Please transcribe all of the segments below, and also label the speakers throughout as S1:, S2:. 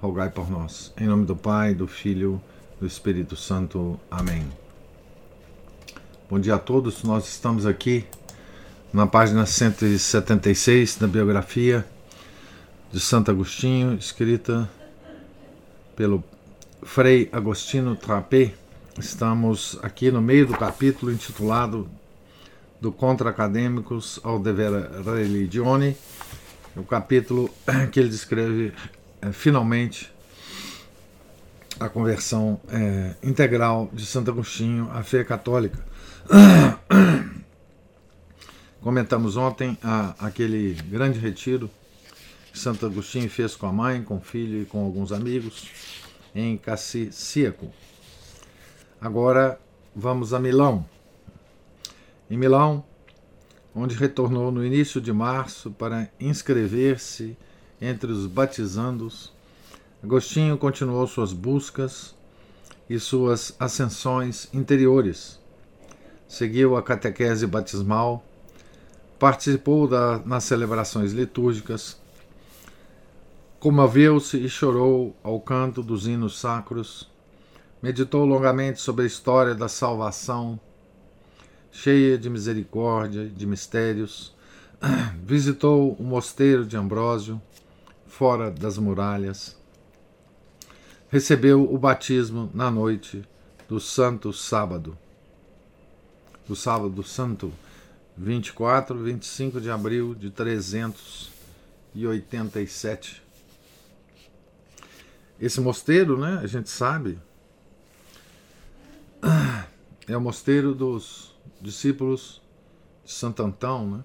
S1: por nós. Em nome do Pai, do Filho, do Espírito Santo. Amém. Bom dia a todos. Nós estamos aqui na página 176 da biografia de Santo Agostinho, escrita pelo Frei Agostino Trapé. Estamos aqui no meio do capítulo intitulado do Contra Acadêmicos ao Dever Religione, o capítulo que ele descreve é, finalmente a conversão é, integral de Santo Agostinho à fé católica. Comentamos ontem a, aquele grande retiro que Santo Agostinho fez com a mãe, com o filho e com alguns amigos em Cassíaco. Agora vamos a Milão. Em Milão, onde retornou no início de março para inscrever-se entre os batizandos, Agostinho continuou suas buscas e suas ascensões interiores. Seguiu a catequese batismal, participou da, nas celebrações litúrgicas, comoveu-se e chorou ao canto dos hinos sacros, meditou longamente sobre a história da salvação, cheia de misericórdia e de mistérios, visitou o mosteiro de Ambrósio, fora das muralhas. Recebeu o batismo na noite do Santo Sábado, do Sábado Santo, 24 e 25 de abril de 387. Esse mosteiro, né, a gente sabe, é o mosteiro dos discípulos de Santo Antão, né?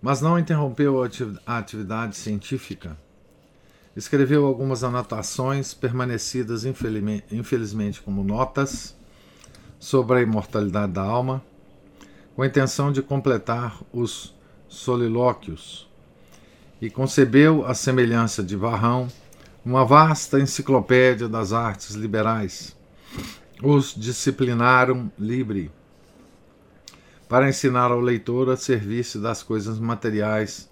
S1: Mas não interrompeu a atividade científica. Escreveu algumas anotações, permanecidas infelizmente como notas, sobre a imortalidade da alma, com a intenção de completar os solilóquios, e concebeu, à semelhança de Varrão, uma vasta enciclopédia das artes liberais. Os disciplinaram livre para ensinar ao leitor a servir-se das coisas materiais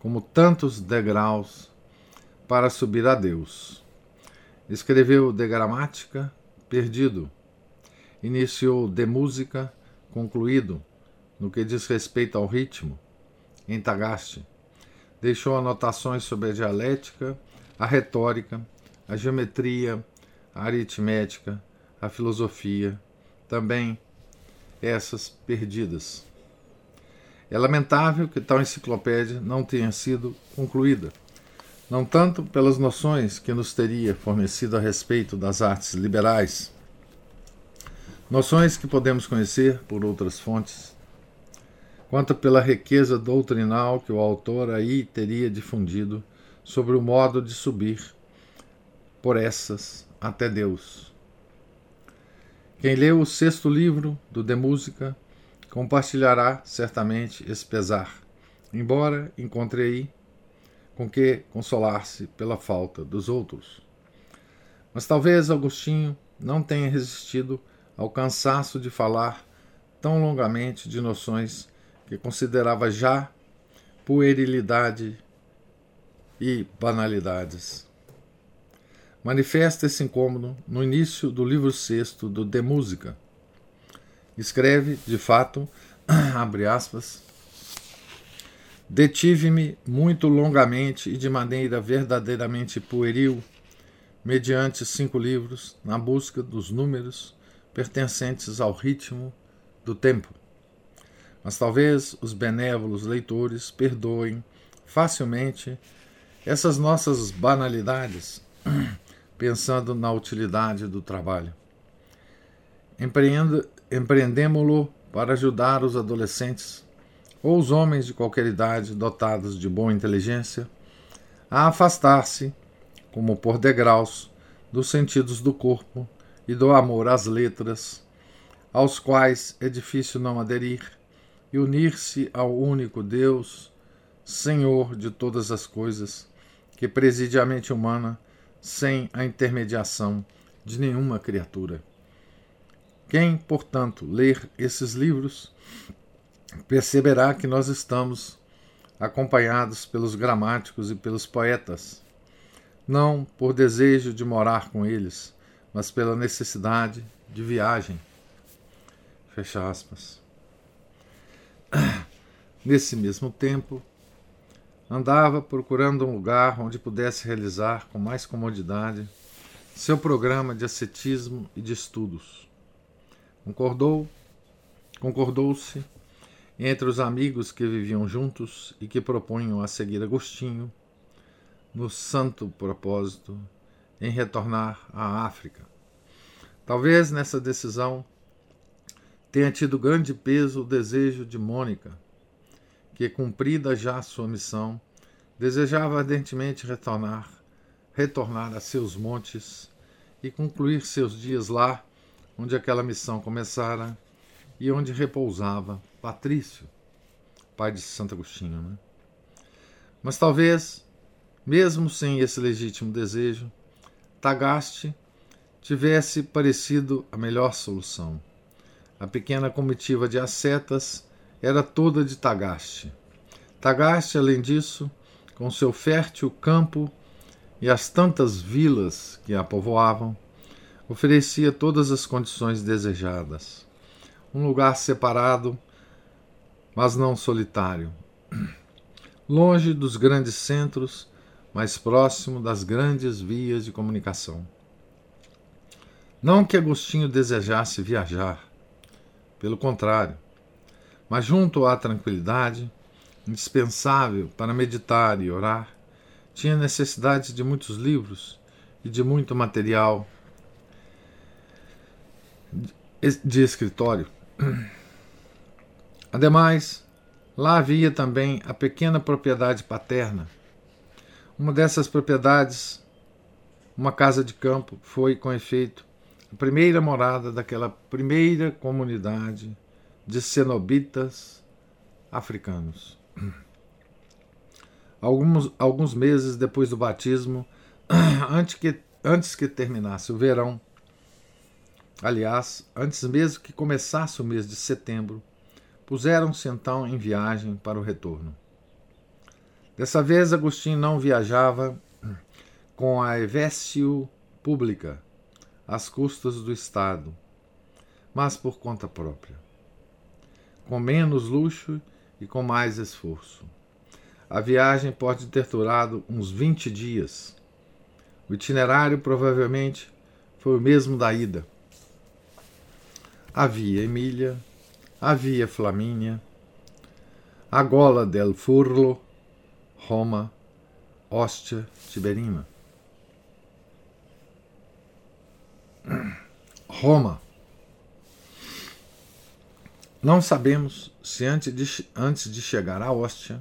S1: como tantos degraus para subir a Deus. Escreveu de gramática, perdido. Iniciou de música, concluído, no que diz respeito ao ritmo, em Tagaste. Deixou anotações sobre a dialética, a retórica, a geometria, a aritmética, a filosofia, também essas perdidas. É lamentável que tal enciclopédia não tenha sido concluída, não tanto pelas noções que nos teria fornecido a respeito das artes liberais, noções que podemos conhecer por outras fontes, quanto pela riqueza doutrinal que o autor aí teria difundido sobre o modo de subir por essas até Deus quem leu o sexto livro do De Música compartilhará certamente esse pesar, embora encontre aí com que consolar-se pela falta dos outros. Mas talvez Agostinho não tenha resistido ao cansaço de falar tão longamente de noções que considerava já puerilidade e banalidades manifesta esse incômodo no início do livro sexto do De Música. Escreve, de fato, abre aspas, Detive-me muito longamente e de maneira verdadeiramente pueril, mediante cinco livros, na busca dos números pertencentes ao ritmo do tempo. Mas talvez os benévolos leitores perdoem facilmente essas nossas banalidades pensando na utilidade do trabalho. Empreendemo-lo para ajudar os adolescentes ou os homens de qualquer idade dotados de boa inteligência a afastar-se, como por degraus, dos sentidos do corpo e do amor às letras, aos quais é difícil não aderir, e unir-se ao único Deus, Senhor de todas as coisas, que preside a mente humana sem a intermediação de nenhuma criatura. Quem, portanto, ler esses livros perceberá que nós estamos acompanhados pelos gramáticos e pelos poetas, não por desejo de morar com eles, mas pela necessidade de viagem. Fecha aspas. Nesse mesmo tempo, andava procurando um lugar onde pudesse realizar com mais comodidade seu programa de ascetismo e de estudos. Concordou, concordou-se entre os amigos que viviam juntos e que propunham a seguir Agostinho no santo propósito em retornar à África. Talvez nessa decisão tenha tido grande peso o desejo de Mônica, que, cumprida já sua missão, desejava ardentemente retornar, retornar a seus montes e concluir seus dias lá, onde aquela missão começara e onde repousava Patrício, pai de Santo Agostinho. Né? Mas talvez, mesmo sem esse legítimo desejo, Tagaste tivesse parecido a melhor solução. A pequena comitiva de ascetas era toda de Tagaste. Tagaste, além disso, com seu fértil campo e as tantas vilas que a povoavam, oferecia todas as condições desejadas. Um lugar separado, mas não solitário. Longe dos grandes centros, mais próximo das grandes vias de comunicação. Não que Agostinho desejasse viajar, pelo contrário, mas junto à tranquilidade, indispensável para meditar e orar, tinha necessidade de muitos livros e de muito material de escritório. Ademais, lá havia também a pequena propriedade paterna. Uma dessas propriedades, uma casa de campo, foi, com efeito, a primeira morada daquela primeira comunidade de cenobitas africanos. Alguns, alguns meses depois do batismo, antes que, antes que terminasse o verão, aliás, antes mesmo que começasse o mês de setembro, puseram-se então em viagem para o retorno. Dessa vez, Agostinho não viajava com a Evécio pública, às custas do Estado, mas por conta própria, com menos luxo e com mais esforço. A viagem pode ter durado uns 20 dias. O itinerário provavelmente foi o mesmo da ida. Havia Emília, havia Flamínia, a gola del Furlo, Roma, Ostia, Tiberina. Roma. Não sabemos se antes de, antes de chegar à Hóstia,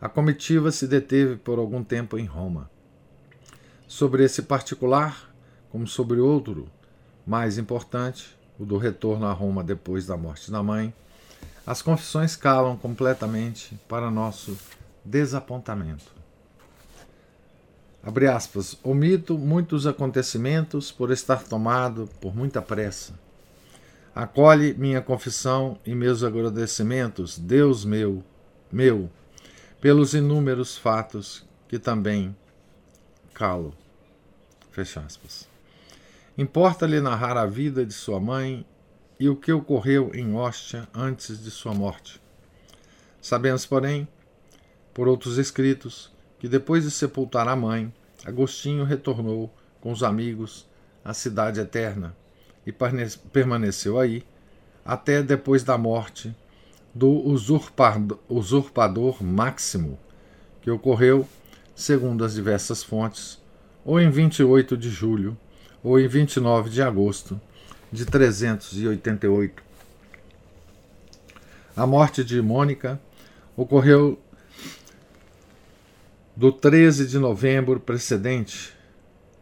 S1: a comitiva se deteve por algum tempo em Roma. Sobre esse particular, como sobre outro mais importante, o do retorno a Roma depois da morte da mãe, as confissões calam completamente para nosso desapontamento. Abre aspas, omito muitos acontecimentos por estar tomado por muita pressa. Acolhe minha confissão e meus agradecimentos, Deus meu, meu, pelos inúmeros fatos que também calo. Fecha aspas. Importa-lhe narrar a vida de sua mãe e o que ocorreu em Hóstia antes de sua morte. Sabemos, porém, por outros escritos, que depois de sepultar a mãe, Agostinho retornou com os amigos à cidade eterna e permaneceu aí até depois da morte do usurpador, usurpador Máximo, que ocorreu, segundo as diversas fontes, ou em 28 de julho ou em 29 de agosto de 388. A morte de Mônica ocorreu do 13 de novembro precedente,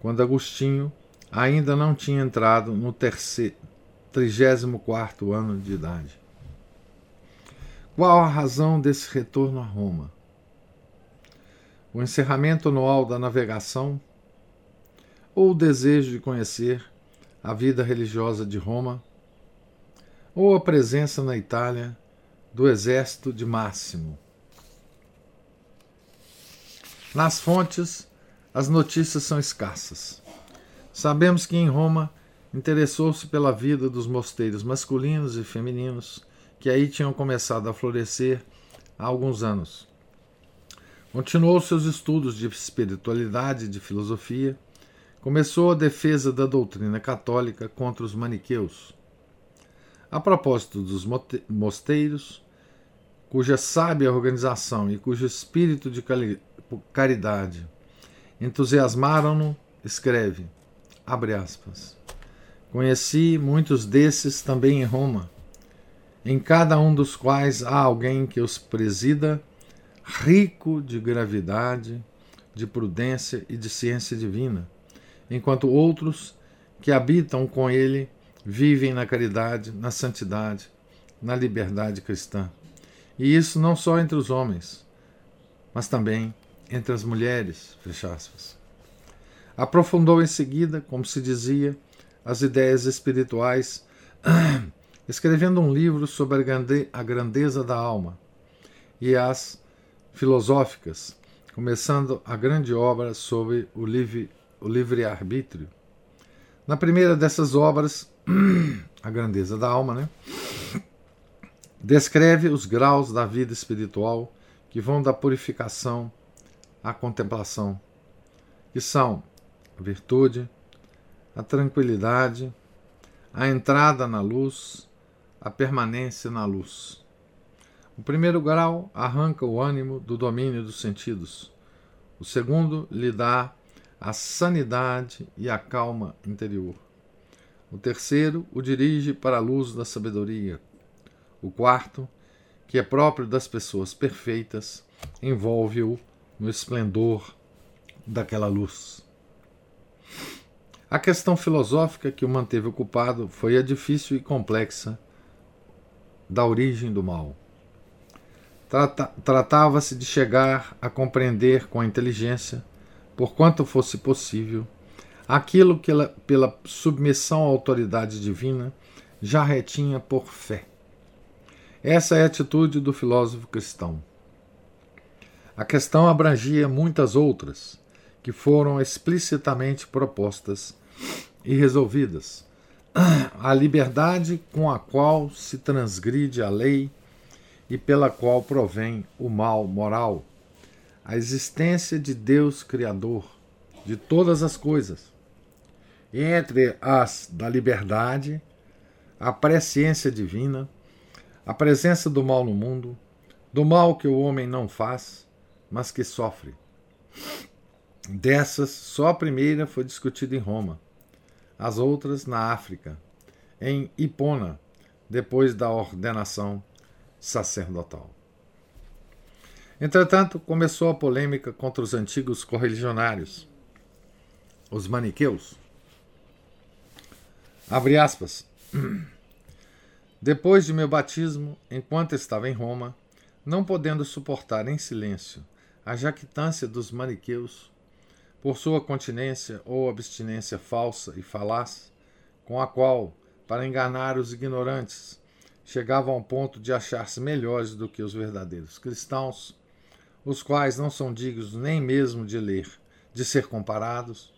S1: quando Agostinho ainda não tinha entrado no terceiro, 34 ano de idade. Qual a razão desse retorno a Roma? O encerramento anual da navegação ou o desejo de conhecer a vida religiosa de Roma ou a presença na Itália do exército de Máximo. Nas fontes, as notícias são escassas. Sabemos que em Roma interessou-se pela vida dos mosteiros masculinos e femininos que aí tinham começado a florescer há alguns anos. Continuou seus estudos de espiritualidade e de filosofia. Começou a defesa da doutrina católica contra os maniqueus. A propósito dos mosteiros, cuja sábia organização e cujo espírito de caridade entusiasmaram-no, escreve, abre aspas, Conheci muitos desses também em Roma, em cada um dos quais há alguém que os presida, rico de gravidade, de prudência e de ciência divina, enquanto outros que habitam com ele vivem na caridade, na santidade, na liberdade cristã. E isso não só entre os homens, mas também entre as mulheres. Fecha aspas. Aprofundou em seguida, como se dizia, as ideias espirituais, escrevendo um livro sobre a grandeza da alma e as filosóficas, começando a grande obra sobre o livre-arbítrio. Na primeira dessas obras, A Grandeza da Alma, né? descreve os graus da vida espiritual que vão da purificação à contemplação, que são virtude, a tranquilidade, a entrada na luz, a permanência na luz. O primeiro grau arranca o ânimo do domínio dos sentidos. O segundo lhe dá a sanidade e a calma interior. O terceiro o dirige para a luz da sabedoria. O quarto, que é próprio das pessoas perfeitas, envolve-o no esplendor daquela luz. A questão filosófica que o manteve ocupado foi a difícil e complexa da origem do mal. Tratava-se de chegar a compreender com a inteligência, por quanto fosse possível, aquilo que ela, pela submissão à autoridade divina já retinha por fé. Essa é a atitude do filósofo cristão. A questão abrangia muitas outras, que foram explicitamente propostas e resolvidas. A liberdade com a qual se transgride a lei e pela qual provém o mal moral. A existência de Deus Criador de todas as coisas entre as da liberdade, a presciência divina, a presença do mal no mundo, do mal que o homem não faz, mas que sofre. Dessas, só a primeira foi discutida em Roma, as outras na África, em Hipona, depois da ordenação sacerdotal. Entretanto, começou a polêmica contra os antigos correligionários, os maniqueus, Abre aspas. Depois de meu batismo, enquanto estava em Roma, não podendo suportar em silêncio a jactância dos maniqueus, por sua continência ou abstinência falsa e falaz, com a qual, para enganar os ignorantes, chegavam ao ponto de achar-se melhores do que os verdadeiros cristãos, os quais não são dignos nem mesmo de ler, de ser comparados,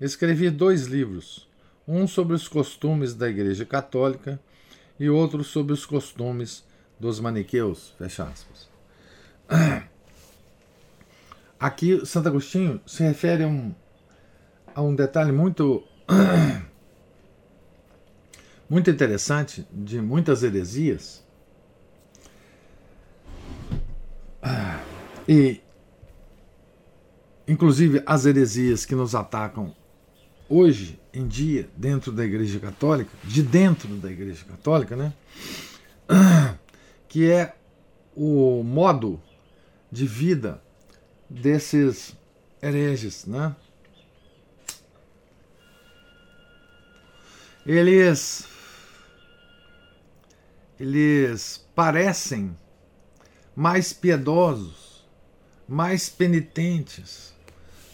S1: escrevi dois livros um sobre os costumes da Igreja Católica e outro sobre os costumes dos maniqueus. Fecha aspas. Aqui, Santo Agostinho se refere a um, a um detalhe muito, muito interessante de muitas heresias. E, inclusive, as heresias que nos atacam hoje em dia dentro da Igreja Católica, de dentro da Igreja Católica, né? Que é o modo de vida desses hereges, né? Eles eles parecem mais piedosos, mais penitentes,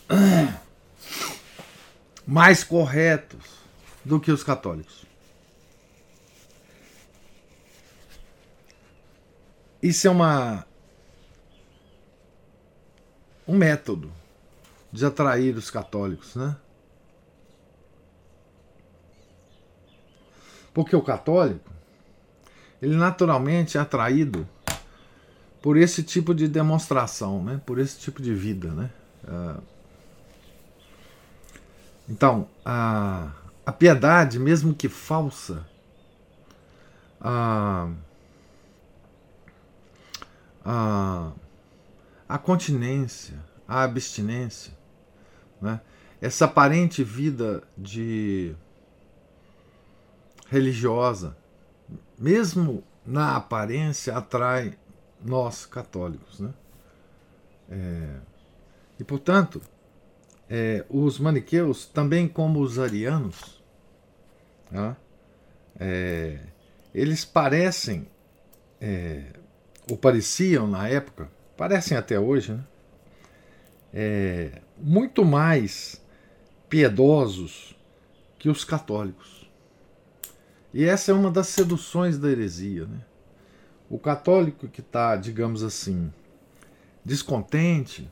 S1: mais corretos do que os católicos. Isso é uma um método de atrair os católicos, né? Porque o católico, ele naturalmente é atraído por esse tipo de demonstração, né? Por esse tipo de vida, né? Uh, então, a, a piedade, mesmo que falsa, a, a, a continência, a abstinência, né? essa aparente vida de religiosa, mesmo na aparência, atrai nós católicos. Né? É, e, portanto, é, os maniqueus, também como os arianos, né, é, eles parecem, é, ou pareciam na época, parecem até hoje, né, é, muito mais piedosos que os católicos. E essa é uma das seduções da heresia. Né? O católico que está, digamos assim, descontente,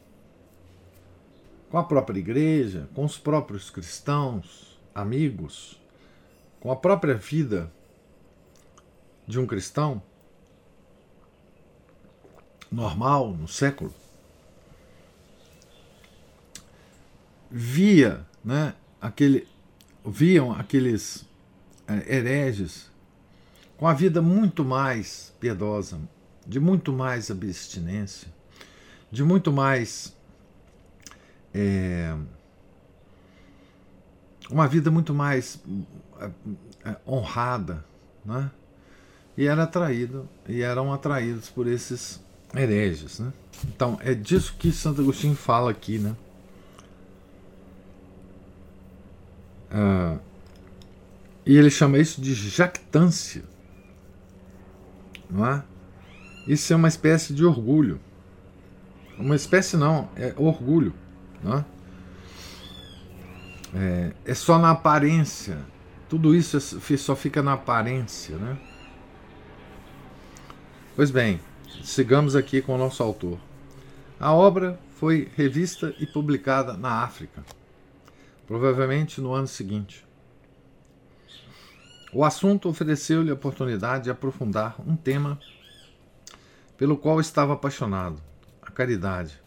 S1: com a própria igreja, com os próprios cristãos, amigos, com a própria vida de um cristão normal no século, via, né, aquele, viam aqueles é, hereges com a vida muito mais piedosa, de muito mais abstinência, de muito mais é, uma vida muito mais é, é, honrada, né? E era atraído e eram atraídos por esses hereges, né? Então é disso que Santo Agostinho fala aqui, né? Ah, e ele chama isso de jactância, não é? Isso é uma espécie de orgulho. Uma espécie não, é orgulho. Né? É, é só na aparência. Tudo isso é só fica na aparência. Né? Pois bem, sigamos aqui com o nosso autor. A obra foi revista e publicada na África, provavelmente no ano seguinte. O assunto ofereceu-lhe a oportunidade de aprofundar um tema pelo qual estava apaixonado: a caridade.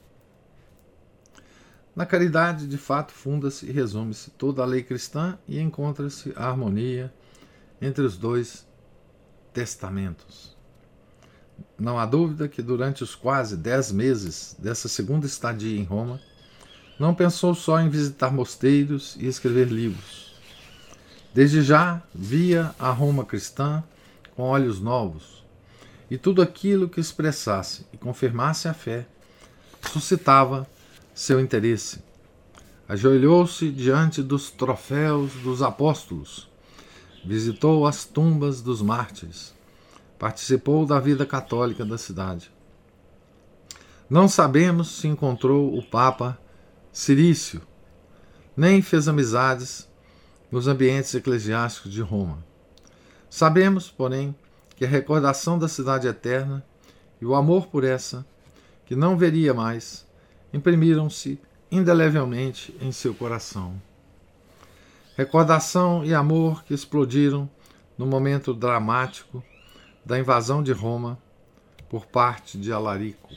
S1: Na caridade, de fato, funda-se e resume-se toda a lei cristã e encontra-se a harmonia entre os dois testamentos. Não há dúvida que durante os quase dez meses dessa segunda estadia em Roma, não pensou só em visitar mosteiros e escrever livros. Desde já via a Roma cristã com olhos novos, e tudo aquilo que expressasse e confirmasse a fé suscitava seu interesse. Ajoelhou-se diante dos troféus dos apóstolos, visitou as tumbas dos mártires, participou da vida católica da cidade. Não sabemos se encontrou o Papa Cirício, nem fez amizades nos ambientes eclesiásticos de Roma. Sabemos, porém, que a recordação da cidade eterna e o amor por essa, que não veria mais, imprimiram-se indelevelmente em seu coração. Recordação e amor que explodiram no momento dramático da invasão de Roma por parte de Alarico.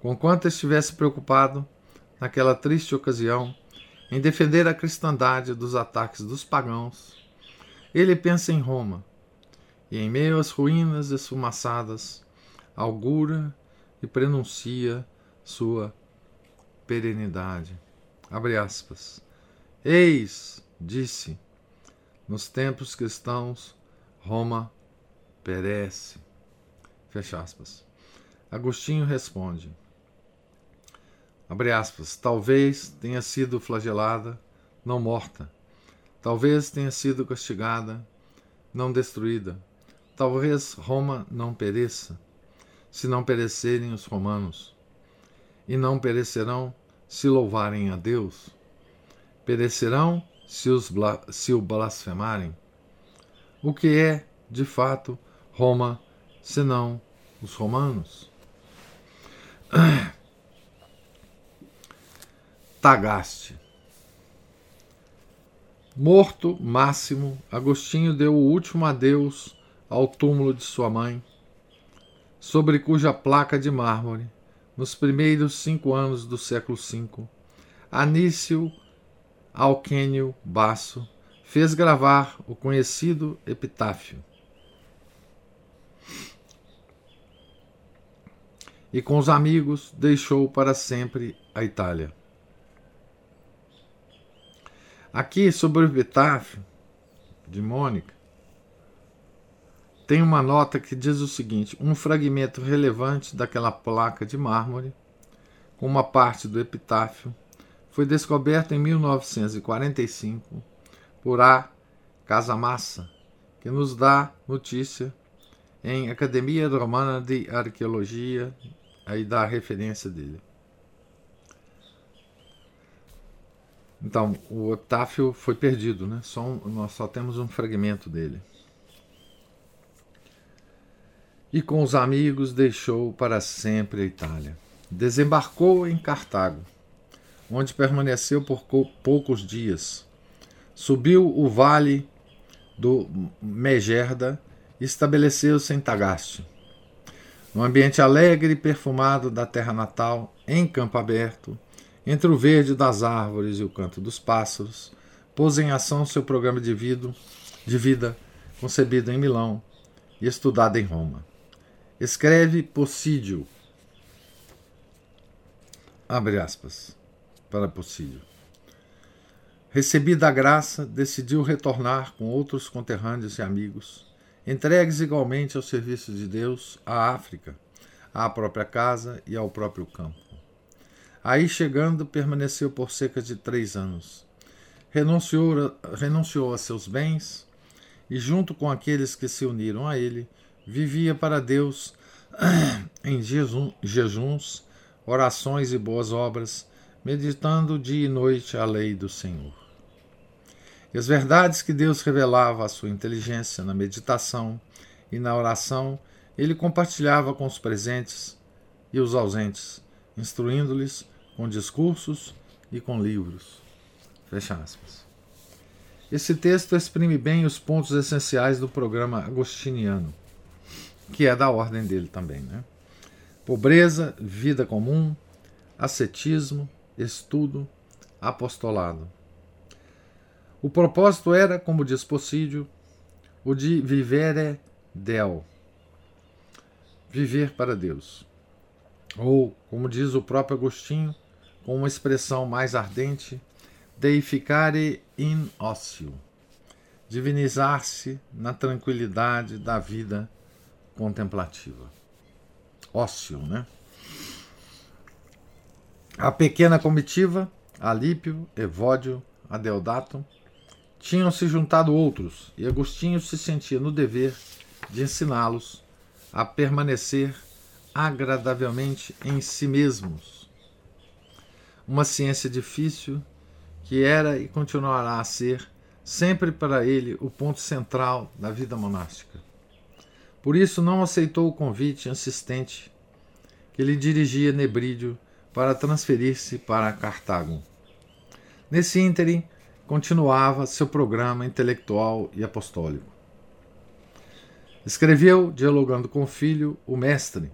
S1: Conquanto estivesse preocupado, naquela triste ocasião, em defender a cristandade dos ataques dos pagãos, ele pensa em Roma e, em meio às ruínas esfumaçadas, augura e prenuncia sua perenidade. Abre aspas. Eis, disse, nos tempos cristãos, Roma perece. Fecha aspas. Agostinho responde: abre aspas, talvez tenha sido flagelada, não morta. Talvez tenha sido castigada, não destruída. Talvez Roma não pereça, se não perecerem os romanos. E não perecerão se louvarem a Deus. Perecerão se, os, se o blasfemarem. O que é, de fato, Roma, senão os romanos? Tagaste. Morto Máximo, Agostinho deu o último adeus ao túmulo de sua mãe, sobre cuja placa de mármore, nos primeiros cinco anos do século V, Anício Alquênio Basso fez gravar o conhecido epitáfio. E com os amigos deixou para sempre a Itália. Aqui sobre o epitáfio de Mônica, tem uma nota que diz o seguinte: um fragmento relevante daquela placa de mármore, com uma parte do epitáfio, foi descoberto em 1945 por A. Casamassa, que nos dá notícia em Academia Romana de Arqueologia, aí dá a referência dele. Então, o epitáfio foi perdido, né? Só um, nós só temos um fragmento dele. E com os amigos deixou para sempre a Itália. Desembarcou em Cartago, onde permaneceu por poucos dias. Subiu o vale do Megerda e estabeleceu-se em Tagaste. No ambiente alegre e perfumado da terra natal, em campo aberto, entre o verde das árvores e o canto dos pássaros, pôs em ação seu programa de vida, de vida concebido em Milão e estudado em Roma. Escreve Possídio, abre aspas, para Possídio. Recebida a graça, decidiu retornar com outros conterrâneos e amigos, entregues igualmente ao serviço de Deus, à África, à própria casa e ao próprio campo. Aí chegando, permaneceu por cerca de três anos. Renunciou, renunciou a seus bens e, junto com aqueles que se uniram a ele, vivia para Deus em jejuns, orações e boas obras, meditando dia e noite a lei do Senhor. E as verdades que Deus revelava à sua inteligência na meditação e na oração, ele compartilhava com os presentes e os ausentes, instruindo-lhes com discursos e com livros. Fecha aspas. Esse texto exprime bem os pontos essenciais do programa agostiniano, que é da ordem dele também. Né? Pobreza, vida comum, ascetismo, estudo, apostolado. O propósito era, como diz Possídio, o de vivere del, viver para Deus. Ou, como diz o próprio Agostinho, com uma expressão mais ardente, deificare in ócio, divinizar-se na tranquilidade da vida contemplativa. Ócio, né? A pequena comitiva, Alípio, Evódio, Adeodato, tinham se juntado outros, e Agostinho se sentia no dever de ensiná-los a permanecer agradavelmente em si mesmos uma ciência difícil que era e continuará a ser sempre para ele o ponto central da vida monástica. Por isso não aceitou o convite insistente que lhe dirigia Nebrídio para transferir-se para Cartago. Nesse ínterim, continuava seu programa intelectual e apostólico. Escreveu, dialogando com o filho, o mestre.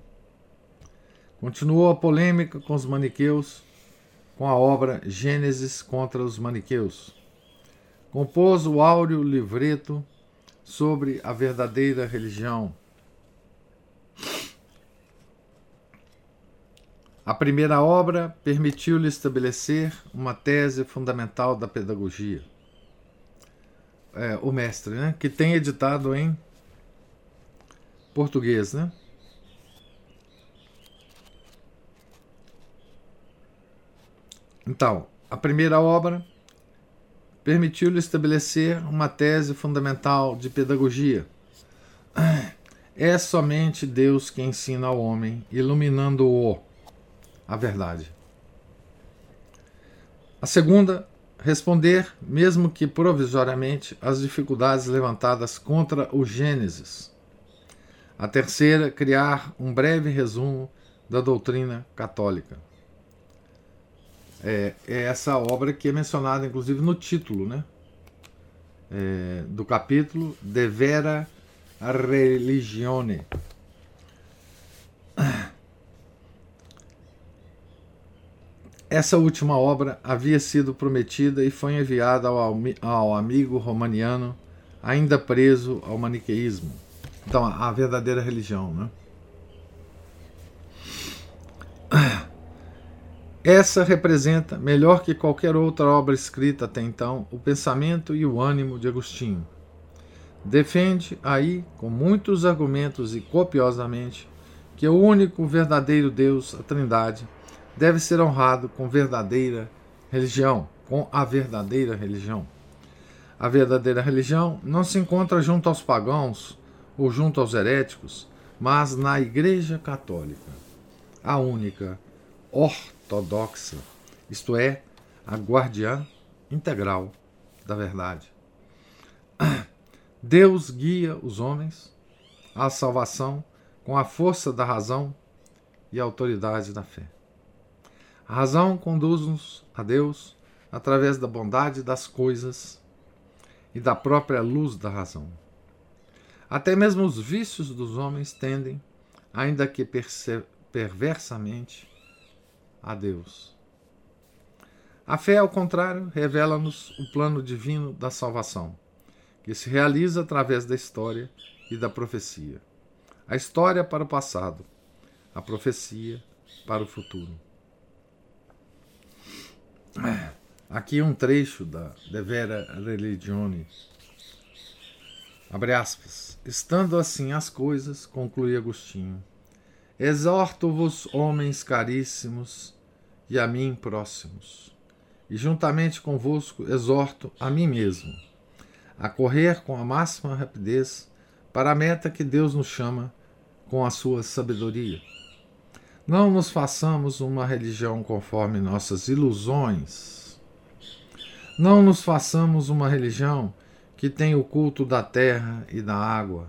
S1: Continuou a polêmica com os maniqueus com a obra Gênesis contra os Maniqueus. Compôs o áureo livreto sobre a verdadeira religião. A primeira obra permitiu-lhe estabelecer uma tese fundamental da pedagogia. É, o mestre, né, que tem editado em português, né? Então, a primeira obra permitiu-lhe estabelecer uma tese fundamental de pedagogia. É somente Deus que ensina ao homem, iluminando-o a verdade. A segunda, responder, mesmo que provisoriamente, às dificuldades levantadas contra o Gênesis. A terceira, criar um breve resumo da doutrina católica. É, é essa obra que é mencionada, inclusive, no título né? É, do capítulo De Vera Religione. Essa última obra havia sido prometida e foi enviada ao, ao amigo romaniano, ainda preso ao maniqueísmo. Então, a, a verdadeira religião, né? Essa representa, melhor que qualquer outra obra escrita até então, o pensamento e o ânimo de Agostinho. Defende aí, com muitos argumentos e copiosamente, que o único verdadeiro Deus, a Trindade, deve ser honrado com verdadeira religião, com a verdadeira religião. A verdadeira religião não se encontra junto aos pagãos ou junto aos heréticos, mas na Igreja Católica, a única, ortodoxa, isto é, a guardiã integral da verdade. Deus guia os homens à salvação com a força da razão e a autoridade da fé. A razão conduz-nos a Deus através da bondade das coisas e da própria luz da razão. Até mesmo os vícios dos homens tendem, ainda que perversamente, a Deus. A fé, ao contrário, revela-nos o plano divino da salvação, que se realiza através da história e da profecia. A história para o passado, a profecia para o futuro. Aqui um trecho da De Vera Religione. Abre aspas. Estando assim as coisas, conclui Agostinho, exorto-vos, homens caríssimos, e a mim próximos. E juntamente convosco exorto a mim mesmo a correr com a máxima rapidez para a meta que Deus nos chama com a sua sabedoria. Não nos façamos uma religião conforme nossas ilusões. Não nos façamos uma religião que tem o culto da terra e da água.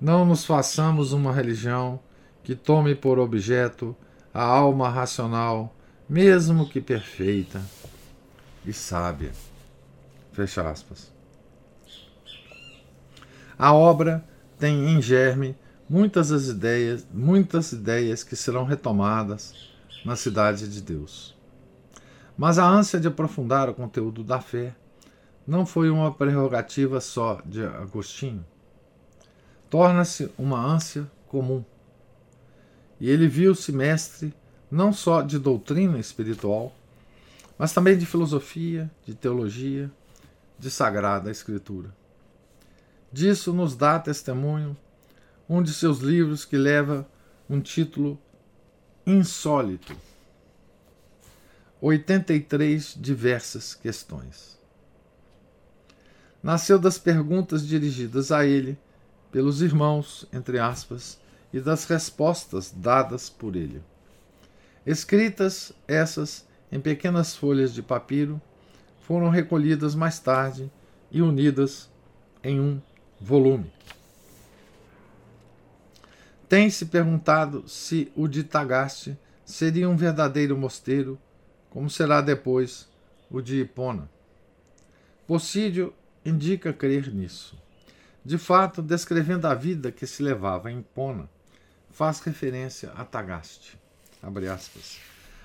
S1: Não nos façamos uma religião que tome por objeto a alma racional, mesmo que perfeita e sábia. Fecha aspas. A obra tem em germe muitas as ideias, muitas ideias que serão retomadas na cidade de Deus. Mas a ânsia de aprofundar o conteúdo da fé não foi uma prerrogativa só de Agostinho. Torna-se uma ânsia comum e ele viu-se mestre não só de doutrina espiritual, mas também de filosofia, de teologia, de sagrada escritura. Disso nos dá testemunho um de seus livros que leva um título insólito: 83 diversas questões. Nasceu das perguntas dirigidas a ele pelos irmãos, entre aspas, e das respostas dadas por ele. Escritas essas em pequenas folhas de papiro, foram recolhidas mais tarde e unidas em um volume. Tem-se perguntado se o de Tagaste seria um verdadeiro mosteiro, como será depois o de Hipona. Possídio indica crer nisso. De fato, descrevendo a vida que se levava em Hipona, faz referência a Tagaste. Abre aspas.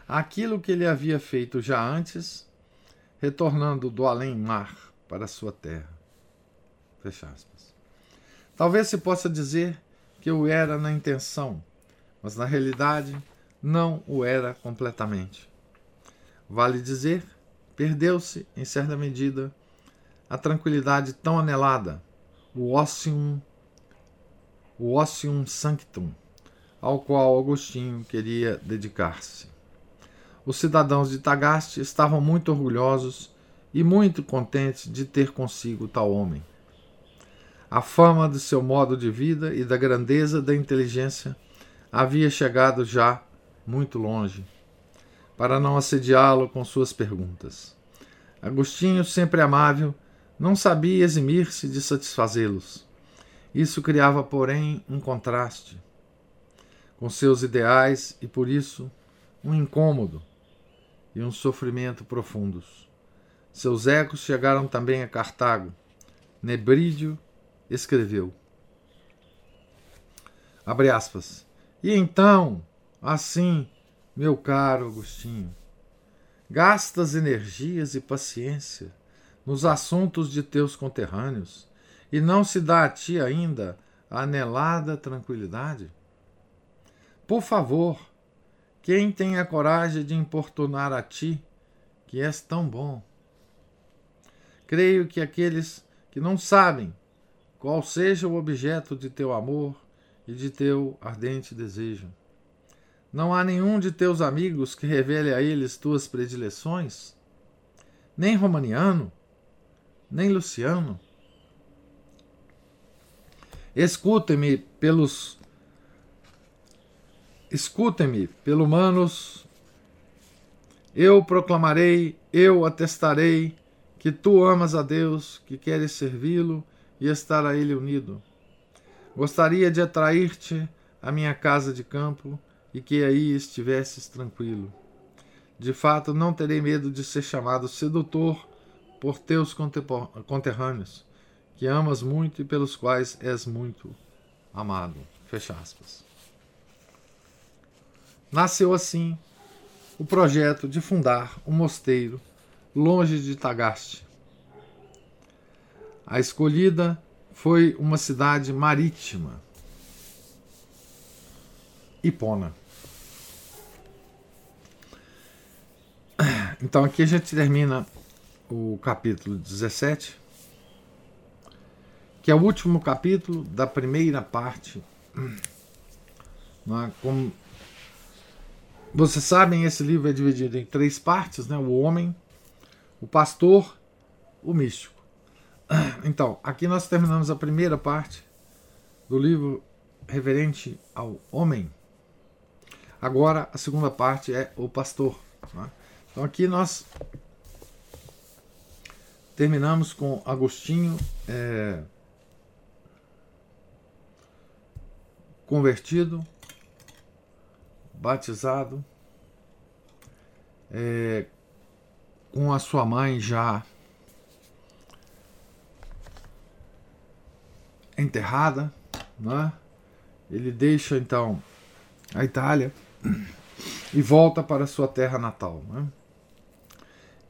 S1: Aquilo que ele havia feito já antes, retornando do além-mar para sua terra. Fecha aspas. Talvez se possa dizer que o era na intenção, mas na realidade não o era completamente. Vale dizer, perdeu-se, em certa medida, a tranquilidade tão anelada, o ossium, o ossium sanctum, ao qual Agostinho queria dedicar-se. os cidadãos de Tagaste estavam muito orgulhosos e muito contentes de ter consigo tal homem. A fama de seu modo de vida e da grandeza da inteligência havia chegado já muito longe, para não assediá-lo com suas perguntas. Agostinho, sempre amável, não sabia eximir-se de satisfazê-los. Isso criava, porém, um contraste com seus ideais e, por isso, um incômodo e um sofrimento profundos. Seus ecos chegaram também a Cartago. Nebrídio escreveu. Abre aspas. E então, assim, meu caro Agostinho, gastas energias e paciência nos assuntos de teus conterrâneos e não se dá a ti ainda a anelada tranquilidade? Por favor, quem tem a coragem de importunar a ti, que és tão bom? Creio que aqueles que não sabem qual seja o objeto de teu amor e de teu ardente desejo. Não há nenhum de teus amigos que revele a eles tuas predileções? Nem Romaniano? Nem Luciano? Escutem-me pelos Escutem-me, pelo manos, eu proclamarei, eu atestarei que tu amas a Deus, que queres servi-lo e estar a Ele unido. Gostaria de atrair-te à minha casa de campo e que aí estivesses tranquilo. De fato, não terei medo de ser chamado sedutor por teus conterrâneos, que amas muito e pelos quais és muito amado. Fecha aspas. Nasceu assim o projeto de fundar um mosteiro longe de Tagaste. A escolhida foi uma cidade marítima, Hipona. Então aqui a gente termina o capítulo 17, que é o último capítulo da primeira parte. É? Como vocês sabem, esse livro é dividido em três partes: né? o homem, o pastor, o místico. Então, aqui nós terminamos a primeira parte do livro referente ao homem. Agora, a segunda parte é o pastor. Né? Então, aqui nós terminamos com Agostinho é, convertido batizado, é, com a sua mãe já enterrada, né? ele deixa então a Itália e volta para sua terra natal. Né?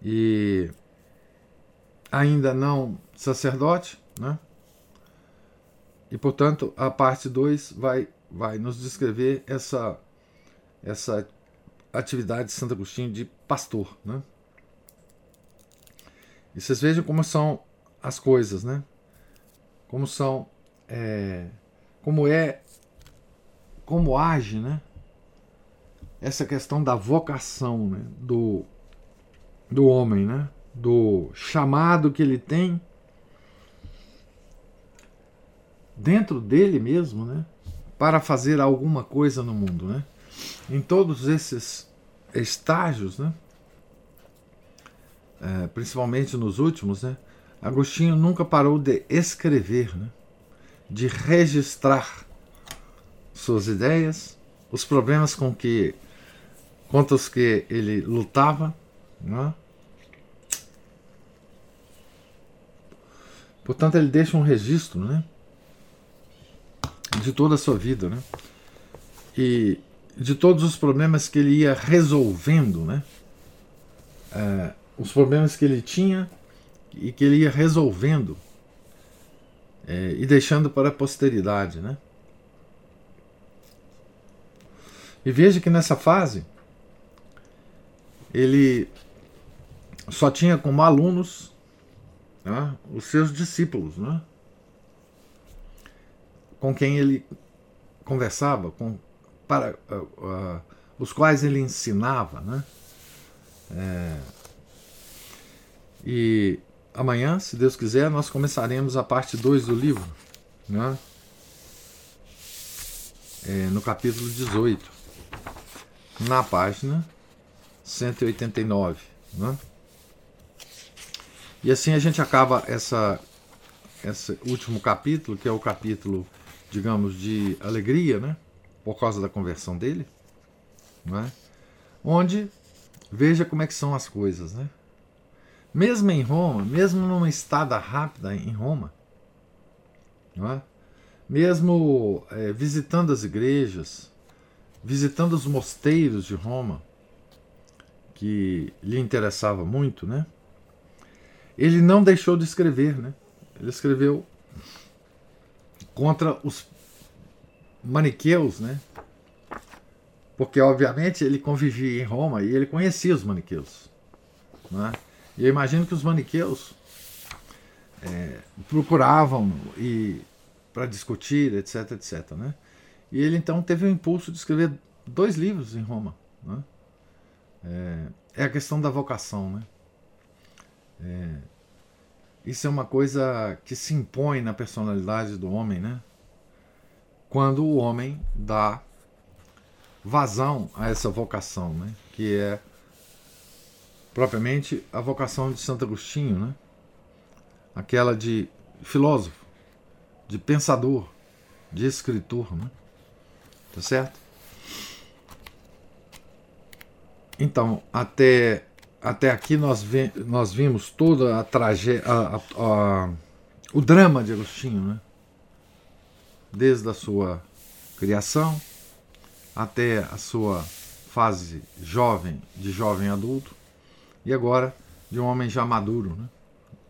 S1: E ainda não sacerdote, né? e portanto a parte 2 vai, vai nos descrever essa essa atividade de Santo Agostinho de pastor, né? E vocês vejam como são as coisas, né? Como são, é, como é, como age, né? Essa questão da vocação, né? Do do homem, né? Do chamado que ele tem dentro dele mesmo, né? Para fazer alguma coisa no mundo, né? em todos esses estágios, né? É, principalmente nos últimos, né? Agostinho nunca parou de escrever, né? De registrar suas ideias, os problemas com que contra os que ele lutava, né? Portanto, ele deixa um registro, né? De toda a sua vida, né? E de todos os problemas que ele ia resolvendo, né? É, os problemas que ele tinha e que ele ia resolvendo é, e deixando para a posteridade, né? E veja que nessa fase ele só tinha como alunos né, os seus discípulos, né? com quem ele conversava, com para uh, uh, os quais ele ensinava, né? É, e amanhã, se Deus quiser, nós começaremos a parte 2 do livro, né? É, no capítulo 18, na página 189. Né? E assim a gente acaba essa, esse último capítulo, que é o capítulo, digamos, de alegria, né? por causa da conversão dele, né? onde veja como é que são as coisas. Né? Mesmo em Roma, mesmo numa estada rápida em Roma, é? mesmo é, visitando as igrejas, visitando os mosteiros de Roma, que lhe interessava muito, né? Ele não deixou de escrever, né? Ele escreveu contra os maniqueus, né? Porque obviamente ele convivia em Roma e ele conhecia os maniqueus, né? E eu imagino que os maniqueus é, procuravam e para discutir, etc, etc, né? E ele então teve o impulso de escrever dois livros em Roma, né? É, é a questão da vocação, né? É, isso é uma coisa que se impõe na personalidade do homem, né? Quando o homem dá vazão a essa vocação, né? Que é propriamente a vocação de Santo Agostinho, né? Aquela de filósofo, de pensador, de escritor, né? Tá certo? Então, até, até aqui nós, ve, nós vimos toda a tragédia, o drama de Agostinho, né? desde a sua criação até a sua fase jovem, de jovem adulto, e agora de um homem já maduro, né?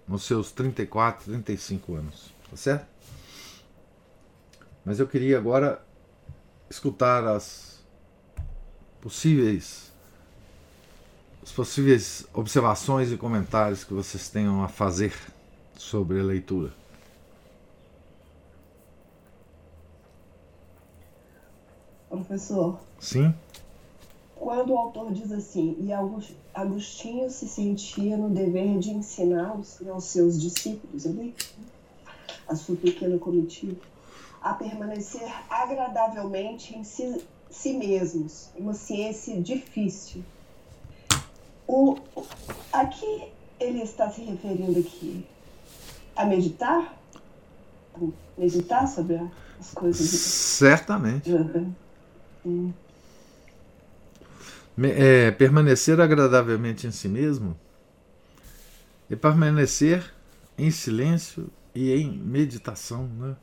S1: nos seus 34, 35 anos. Tá certo? Mas eu queria agora escutar as possíveis as possíveis observações e comentários que vocês tenham a fazer sobre a leitura.
S2: Professor.
S1: Sim.
S2: Quando o autor diz assim, e Agostinho se sentia no dever de ensiná-los aos seus discípulos, ali, a sua pequena comitiva, a permanecer agradavelmente em si, si mesmos, uma ciência difícil, o, aqui ele está se referindo aqui a meditar? Meditar sobre as coisas?
S1: Certamente. Hum. É, permanecer agradavelmente em si mesmo e permanecer em silêncio e em meditação, né?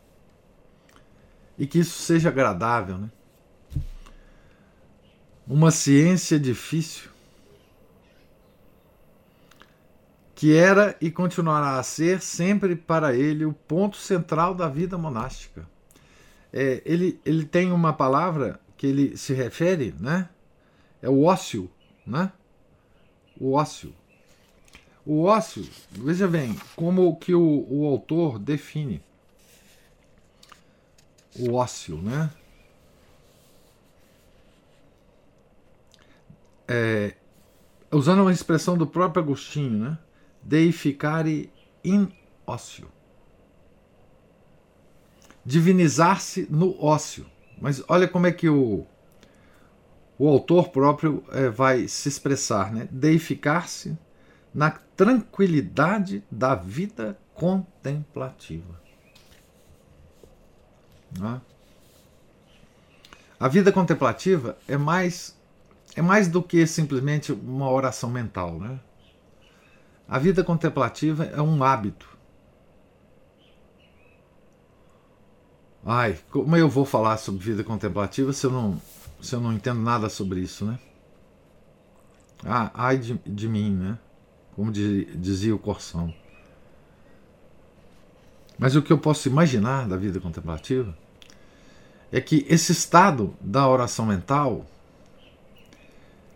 S1: E que isso seja agradável, né? Uma ciência difícil que era e continuará a ser sempre para ele o ponto central da vida monástica. É, ele, ele tem uma palavra que ele se refere, né? É o ócio, né? O ócio. O ócio, veja bem, como que o, o autor define o ócio, né? É, usando uma expressão do próprio Agostinho, né? deificare in ócio. Divinizar-se no ócio. Mas olha como é que o, o autor próprio é, vai se expressar, né? Deificar-se na tranquilidade da vida contemplativa. É? A vida contemplativa é mais é mais do que simplesmente uma oração mental, né? A vida contemplativa é um hábito. Ai, como eu vou falar sobre vida contemplativa se eu não, se eu não entendo nada sobre isso, né? Ah, ai de, de mim, né? Como dizia o Corsão. Mas o que eu posso imaginar da vida contemplativa é que esse estado da oração mental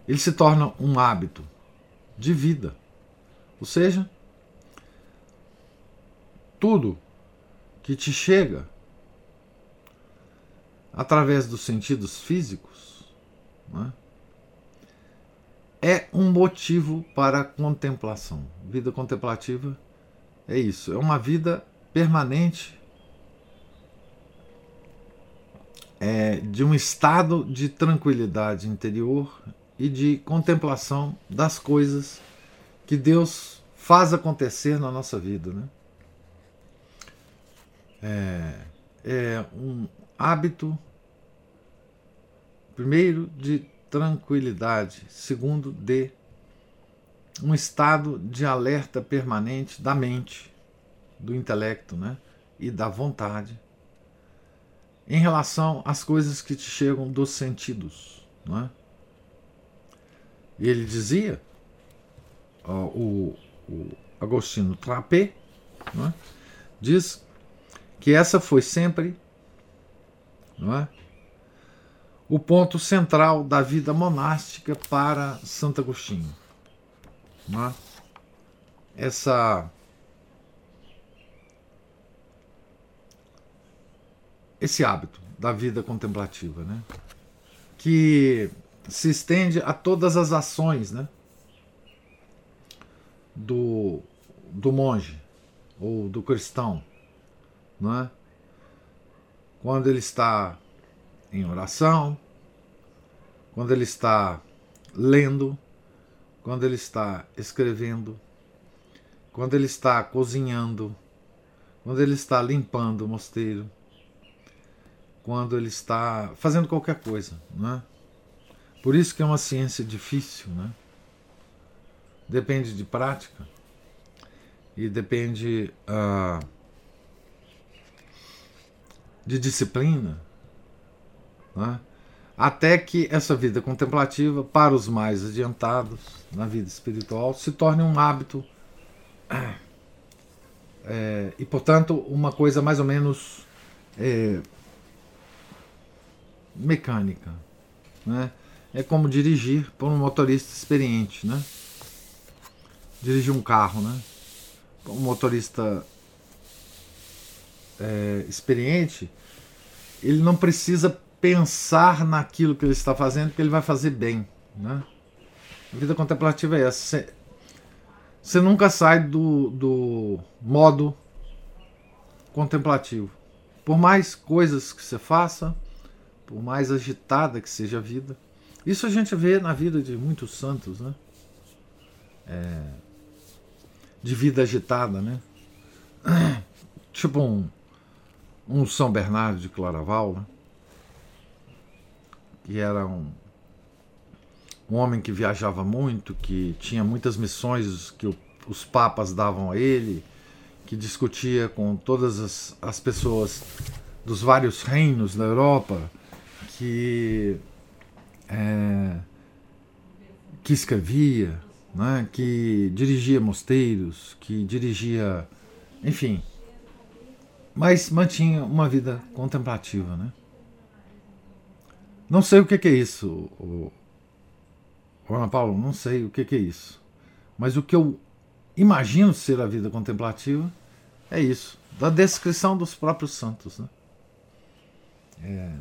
S1: ele se torna um hábito de vida. Ou seja, tudo que te chega através dos sentidos físicos, né, é um motivo para contemplação. Vida contemplativa é isso, é uma vida permanente é, de um estado de tranquilidade interior e de contemplação das coisas que Deus faz acontecer na nossa vida. Né? É, é um hábito, primeiro, de tranquilidade, segundo, de um estado de alerta permanente da mente, do intelecto né? e da vontade em relação às coisas que te chegam dos sentidos. Não é? E ele dizia, ó, o, o Agostinho Trapé, é? diz que essa foi sempre não é? O ponto central da vida monástica para Santo Agostinho. Não é? Essa esse hábito da vida contemplativa, né? que se estende a todas as ações né? do, do monge ou do cristão. Não é? Quando ele está em oração, quando ele está lendo, quando ele está escrevendo, quando ele está cozinhando, quando ele está limpando o mosteiro, quando ele está fazendo qualquer coisa. Né? Por isso que é uma ciência difícil. Né? Depende de prática e depende uh, de disciplina. Né? Até que essa vida contemplativa, para os mais adiantados na vida espiritual, se torne um hábito é, e, portanto, uma coisa mais ou menos é, mecânica. Né? É como dirigir por um motorista experiente. Né? Dirigir um carro. Né? Um motorista é, experiente, ele não precisa pensar naquilo que ele está fazendo, porque ele vai fazer bem. Né? A vida contemplativa é essa. Você nunca sai do, do modo contemplativo. Por mais coisas que você faça, por mais agitada que seja a vida. Isso a gente vê na vida de muitos santos, né? É, de vida agitada, né? Tipo um, um São Bernardo de Claraval, né? Que era um, um homem que viajava muito, que tinha muitas missões que o, os papas davam a ele, que discutia com todas as, as pessoas dos vários reinos da Europa, que, é, que escrevia, né, que dirigia mosteiros, que dirigia, enfim, mas mantinha uma vida contemplativa, né? Não sei o que, é isso, o, Paulo, não sei o que, que é isso, mas o que eu imagino ser a vida contemplativa é isso, da descrição dos próprios santos, né? É,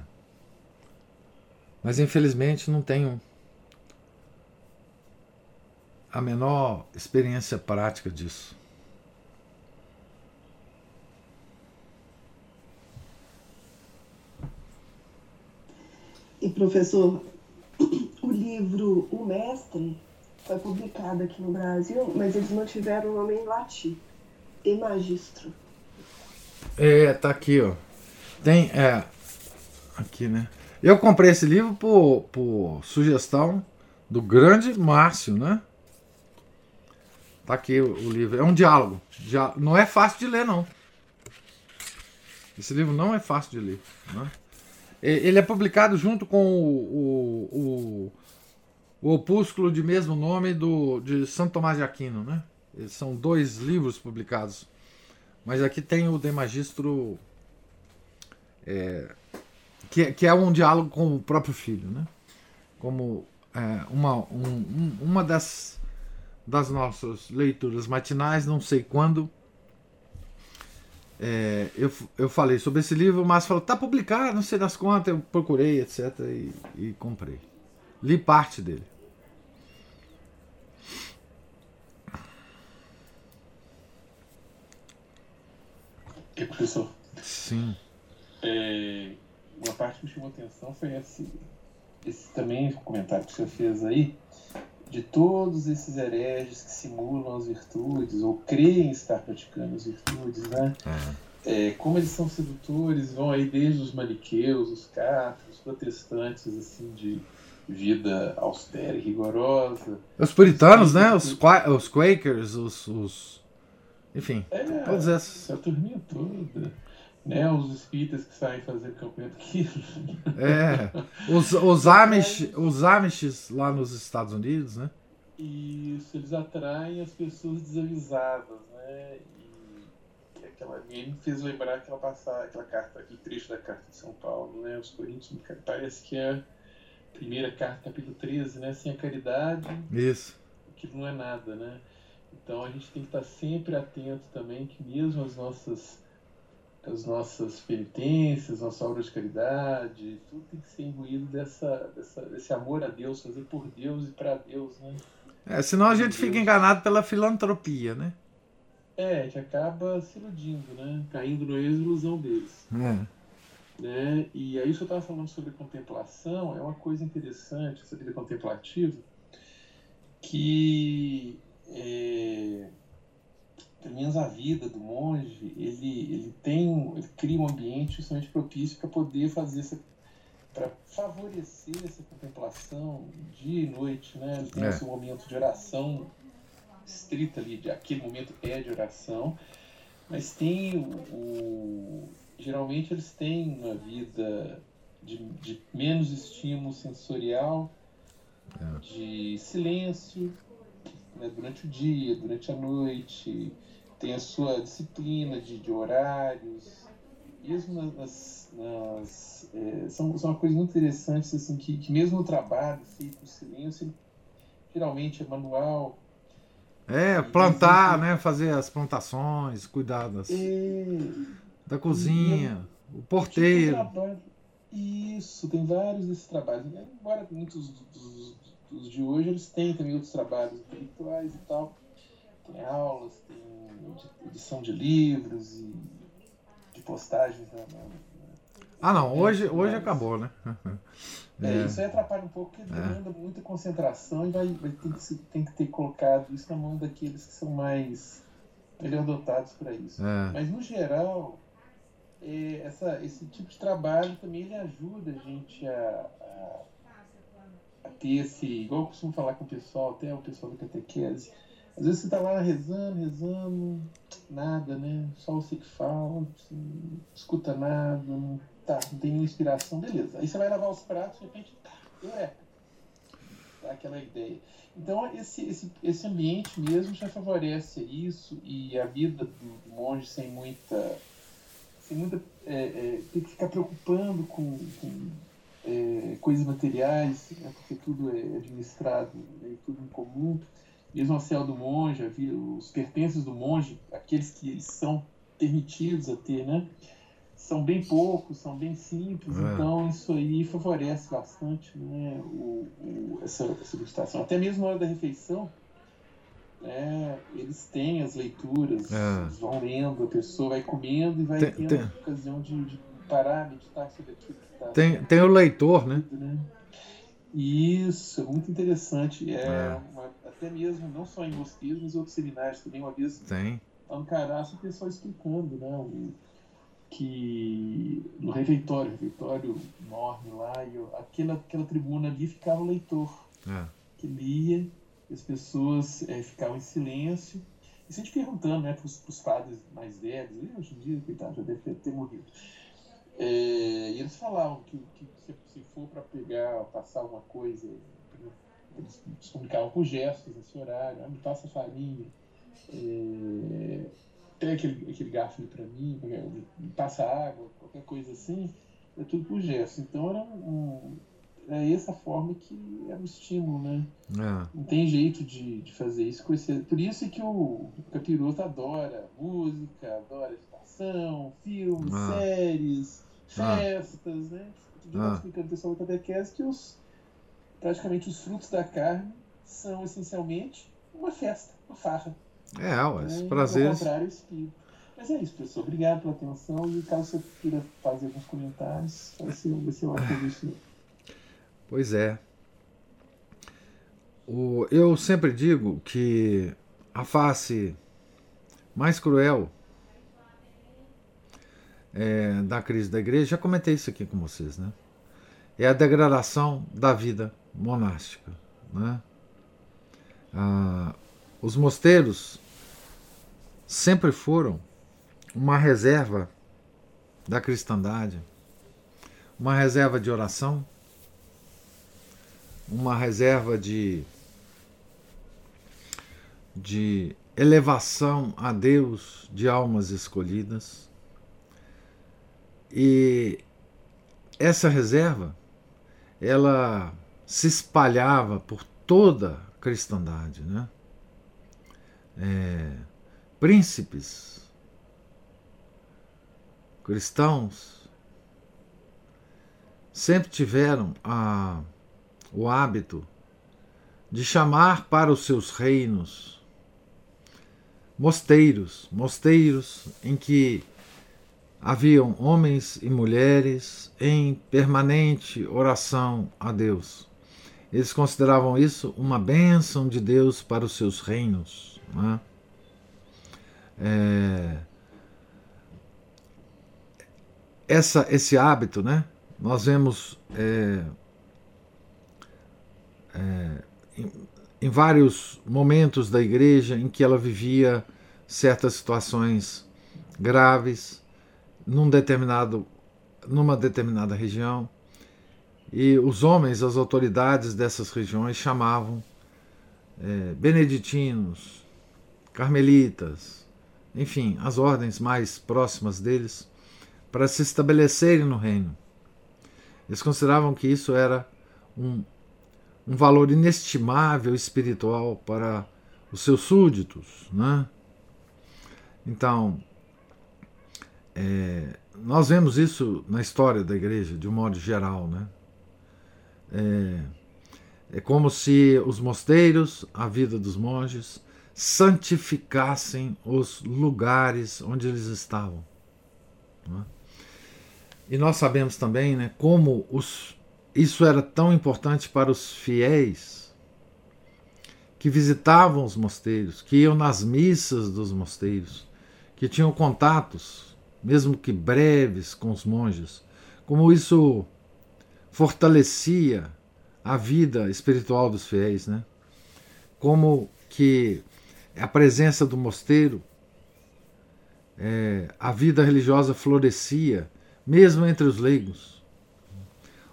S1: mas infelizmente não tenho a menor experiência prática disso.
S2: E professor, o livro O Mestre foi publicado aqui no Brasil, mas eles não tiveram o nome em latim. De Magistro.
S1: É, tá aqui, ó. Tem, é, aqui, né? Eu comprei esse livro por, por sugestão do grande Márcio, né? Tá aqui o, o livro. É um diálogo. Não é fácil de ler, não. Esse livro não é fácil de ler. Né? Ele é publicado junto com o, o, o, opúsculo de mesmo nome do, de Santo Tomás de Aquino. Né? São dois livros publicados. Mas aqui tem o De Magistro. É, que, que é um diálogo com o próprio filho, né? Como é, uma, um, uma das, das nossas leituras matinais, não sei quando, é, eu, eu falei sobre esse livro, o Márcio falou, tá publicado, não sei das contas, eu procurei, etc. E, e comprei. Li parte dele.
S3: E professor?
S1: Sim.
S3: É, uma parte que me chamou atenção foi esse, esse também comentário que você fez aí, de todos esses hereges que simulam as virtudes ou creem estar praticando as virtudes, né? É. É, como eles são sedutores, vão aí desde os maniqueus, os catos, os protestantes, assim, de vida austera e rigorosa.
S1: Os puritanos, né? Os, os Quakers, os, os... Enfim,
S3: é,
S1: todos esses.
S3: A turminha toda. Né, os espíritas que saem fazer campanha aqui.
S1: É. Os, os, Amish, os Amishes lá nos Estados Unidos, né?
S3: Isso, eles atraem as pessoas desavisadas, né? E aquela, me fez lembrar aquela passagem, aquela carta, aquele trecho da carta de São Paulo, né? Os Coríntios, parece que é a primeira carta, capítulo 13, né? Sem a caridade.
S1: Isso.
S3: Aquilo não é nada, né? Então a gente tem que estar sempre atento também que mesmo as nossas as nossas penitências, nossa obra de caridade, tudo tem que ser imbuído dessa, dessa, desse amor a Deus, fazer por Deus e para Deus, né?
S1: É, senão a gente fica enganado pela filantropia, né?
S3: É, a gente acaba se iludindo, né? Caindo na ilusão deles.
S1: É.
S3: Né? E aí, isso eu estava falando sobre contemplação, é uma coisa interessante, essa vida contemplativa, que é, menos a vida do monge, ele, ele tem, ele cria um ambiente justamente propício para poder fazer essa, para favorecer essa contemplação dia e noite, né? Ele tem é. esse momento de oração estrita ali, de, aquele momento é de oração, mas tem o, o geralmente eles têm uma vida de, de menos estímulo sensorial, é. de silêncio, né, durante o dia, durante a noite, tem a sua disciplina de, de horários, mesmo nas, nas é, são, são coisas muito interessantes assim que, que mesmo no trabalho feito no silêncio geralmente é manual.
S1: É plantar né fazer as plantações cuidar das,
S3: é,
S1: da cozinha o porteiro.
S3: isso tem vários desses trabalhos embora muitos dos, dos de hoje eles têm também outros trabalhos intelectuais e tal tem aulas tem edição de livros e de postagens. Né?
S1: Ah, não, hoje, hoje acabou, né?
S3: É, é. Isso aí atrapalha um pouco, porque é. demanda muita concentração e vai, vai ter, que, tem que ter colocado isso na mão daqueles que são mais melhor dotados para isso.
S1: É.
S3: Mas, no geral, é, essa, esse tipo de trabalho também ele ajuda a gente a, a, a ter esse. Igual eu costumo falar com o pessoal, até o pessoal da catequese às vezes você está lá rezando, rezando, nada, né? Só você que fala, assim, escuta nada, não, tá, não tem inspiração, beleza. Aí você vai lavar os pratos, de repente, tá, eureka. Dá aquela ideia. Então, esse, esse, esse ambiente mesmo já favorece isso e a vida do, do monge sem muita. Sem muita é, é, tem que ficar preocupando com, com é, coisas materiais, né, porque tudo é administrado, é tudo em comum mesmo a cela do monge, os pertences do monge, aqueles que são permitidos a ter, né? São bem poucos, são bem simples, é. então isso aí favorece bastante né, o, o, essa, essa ilustração. Até mesmo na hora da refeição, né, eles têm as leituras, é. eles vão lendo, a pessoa vai comendo e vai tem, tendo tem... a ocasião de, de parar, meditar sobre aquilo que está.
S1: Tem, tem o leitor, né? né?
S3: Isso, é muito interessante. É, é. Uma, até mesmo, não só em hospícios, mas outros seminários também, uma vez
S1: Tem.
S3: lá no Caraço, o pessoal explicando, né? O, que no refeitório, refeitório enorme lá, e aquela, aquela tribuna ali ficava o leitor,
S1: é.
S3: que lia, as pessoas é, ficavam em silêncio, e sempre perguntando né, para os padres mais velhos, hoje em dia, coitado, já deve ter morrido. É, e eles falavam que, que se, se for para pegar, passar alguma coisa, eles comunicavam por gestos nesse horário, ah, me passa farinha, é, tem aquele, aquele garfo para mim, me passa água, qualquer coisa assim, é tudo por gestos. Então era um, é essa forma que era o estímulo, né?
S1: É.
S3: Não tem jeito de, de fazer isso com esse. Por isso que o capiroto adora música, adora agitação, filmes, é. séries, é. festas, né? Eu ah. explicando o pessoal da catequese que os, praticamente os frutos da carne são essencialmente uma festa, uma farra.
S1: É, os né? prazeres.
S3: Ao contrário, espírito. Mas é isso, pessoal. Obrigado pela atenção. E caso você queira fazer alguns comentários, vai ser, vai ser ótimo isso.
S1: Pois é. O, eu sempre digo que a face mais cruel é, da crise da igreja, já comentei isso aqui com vocês, né? É a degradação da vida monástica. Né? Ah, os mosteiros sempre foram uma reserva da cristandade, uma reserva de oração, uma reserva de, de elevação a Deus de almas escolhidas. E essa reserva, ela se espalhava por toda a cristandade, né? É, príncipes, cristãos, sempre tiveram a, o hábito de chamar para os seus reinos mosteiros, mosteiros em que haviam homens e mulheres em permanente oração a Deus. Eles consideravam isso uma bênção de Deus para os seus reinos. Né? É, essa, esse hábito, né? Nós vemos é, é, em, em vários momentos da igreja em que ela vivia certas situações graves num determinado, numa determinada região e os homens, as autoridades dessas regiões chamavam é, beneditinos, carmelitas, enfim, as ordens mais próximas deles, para se estabelecerem no reino. Eles consideravam que isso era um, um valor inestimável espiritual para os seus súditos. Né? Então, é, nós vemos isso na história da igreja, de um modo geral. Né? É, é como se os mosteiros, a vida dos monges, santificassem os lugares onde eles estavam. Né? E nós sabemos também né, como os, isso era tão importante para os fiéis que visitavam os mosteiros, que iam nas missas dos mosteiros, que tinham contatos, mesmo que breves, com os monges. Como isso fortalecia a vida espiritual dos fiéis, né? Como que a presença do mosteiro, é, a vida religiosa florescia, mesmo entre os leigos.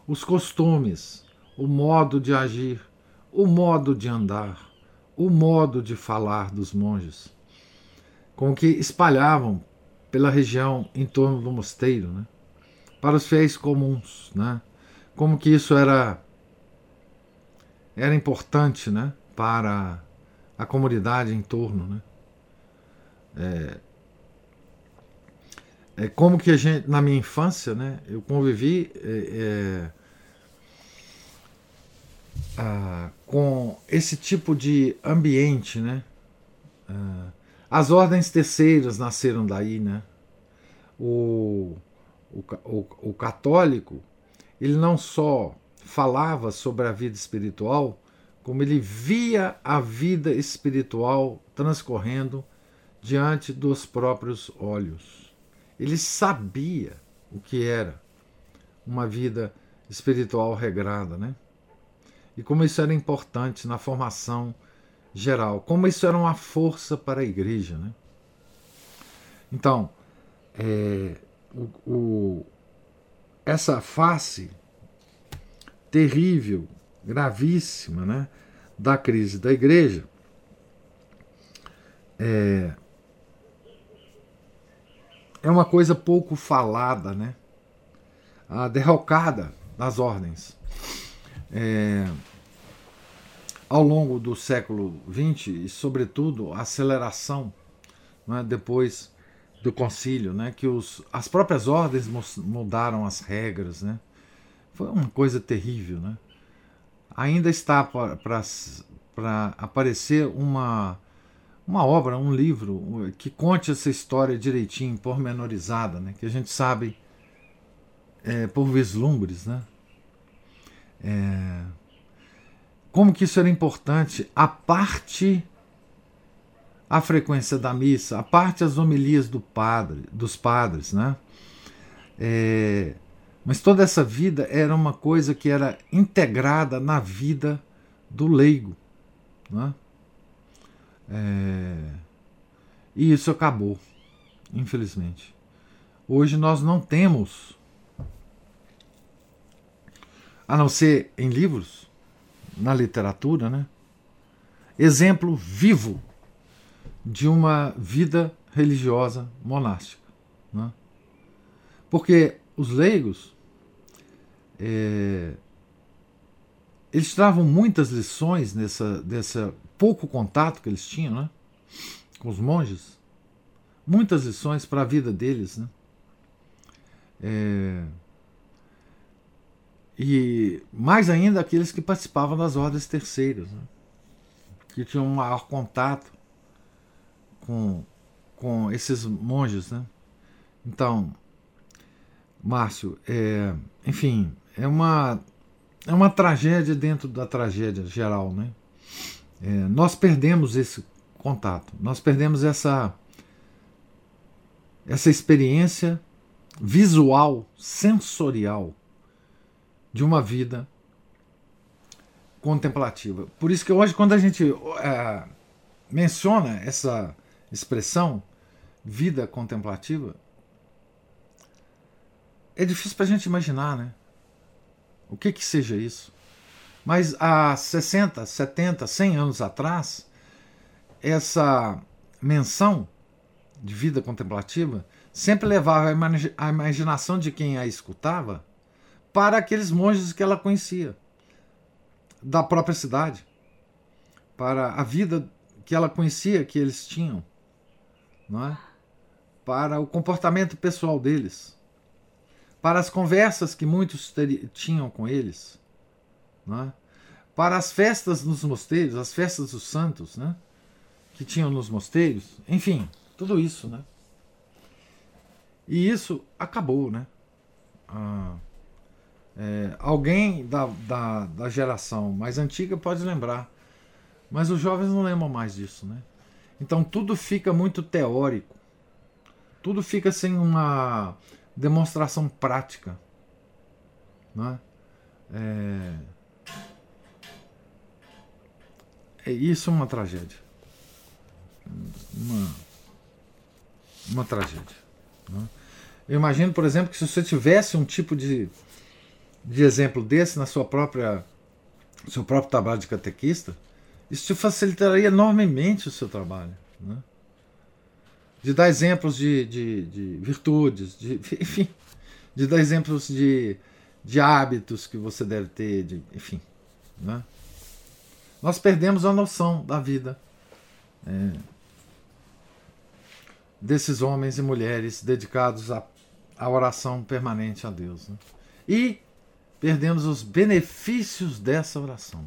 S1: Os costumes, o modo de agir, o modo de andar, o modo de falar dos monges, com que espalhavam pela região em torno do mosteiro, né? para os fiéis comuns, né? como que isso era era importante, né, para a comunidade em torno, né? É, é como que a gente na minha infância, né, eu convivi é, é, com esse tipo de ambiente, né? É, as ordens terceiras nasceram daí, né? O, o, o, o católico ele não só falava sobre a vida espiritual, como ele via a vida espiritual transcorrendo diante dos próprios olhos. Ele sabia o que era uma vida espiritual regrada, né? E como isso era importante na formação geral, como isso era uma força para a igreja, né? Então, é, o, o essa face terrível, gravíssima, né, da crise da igreja, é, é uma coisa pouco falada, né? A derrocada das ordens. É, ao longo do século XX e, sobretudo, a aceleração né, depois do concílio, né, que os, as próprias ordens mudaram as regras, né, foi uma coisa terrível, né. Ainda está para aparecer uma, uma obra, um livro que conte essa história direitinho, pormenorizada, né? que a gente sabe é, por vislumbres, né? É, como que isso era importante, a parte a frequência da missa, a parte as homilias do padre, dos padres, né? É, mas toda essa vida era uma coisa que era integrada na vida do leigo, né? É, e isso acabou, infelizmente. Hoje nós não temos, a não ser em livros, na literatura, né? exemplo vivo de uma vida religiosa monástica. Né? Porque os leigos é, eles travam muitas lições nessa, dessa pouco contato que eles tinham né, com os monges, muitas lições para a vida deles. Né? É, e mais ainda aqueles que participavam das ordens terceiras, né? que tinham um maior contato com, com esses monges. Né? Então, Márcio, é, enfim, é uma, é uma tragédia dentro da tragédia geral. Né? É, nós perdemos esse contato, nós perdemos essa, essa experiência visual, sensorial de uma vida contemplativa. Por isso que hoje, quando a gente é, menciona essa expressão, vida contemplativa, é difícil para a gente imaginar, né? O que que seja isso? Mas há 60, 70, 100 anos atrás, essa menção de vida contemplativa sempre levava a imaginação de quem a escutava para aqueles monges que ela conhecia, da própria cidade, para a vida que ela conhecia que eles tinham, não é? para o comportamento pessoal deles, para as conversas que muitos tinham com eles, não é? para as festas nos mosteiros, as festas dos santos, né? que tinham nos mosteiros, enfim, tudo isso, né? E isso acabou, né? Ah, é, alguém da, da, da geração mais antiga pode lembrar, mas os jovens não lembram mais disso, né? Então tudo fica muito teórico, tudo fica sem uma demonstração prática, né? É, é isso é uma tragédia, uma, uma tragédia. Né? Eu imagino, por exemplo, que se você tivesse um tipo de de exemplo desse na sua própria seu próprio trabalho de catequista, isso te facilitaria enormemente o seu trabalho. Né? De dar exemplos de, de, de virtudes, de, enfim, de dar exemplos de, de hábitos que você deve ter, de, enfim. Né? Nós perdemos a noção da vida é, desses homens e mulheres dedicados à, oração permanente a Deus. Né? E perdemos os benefícios dessa oração.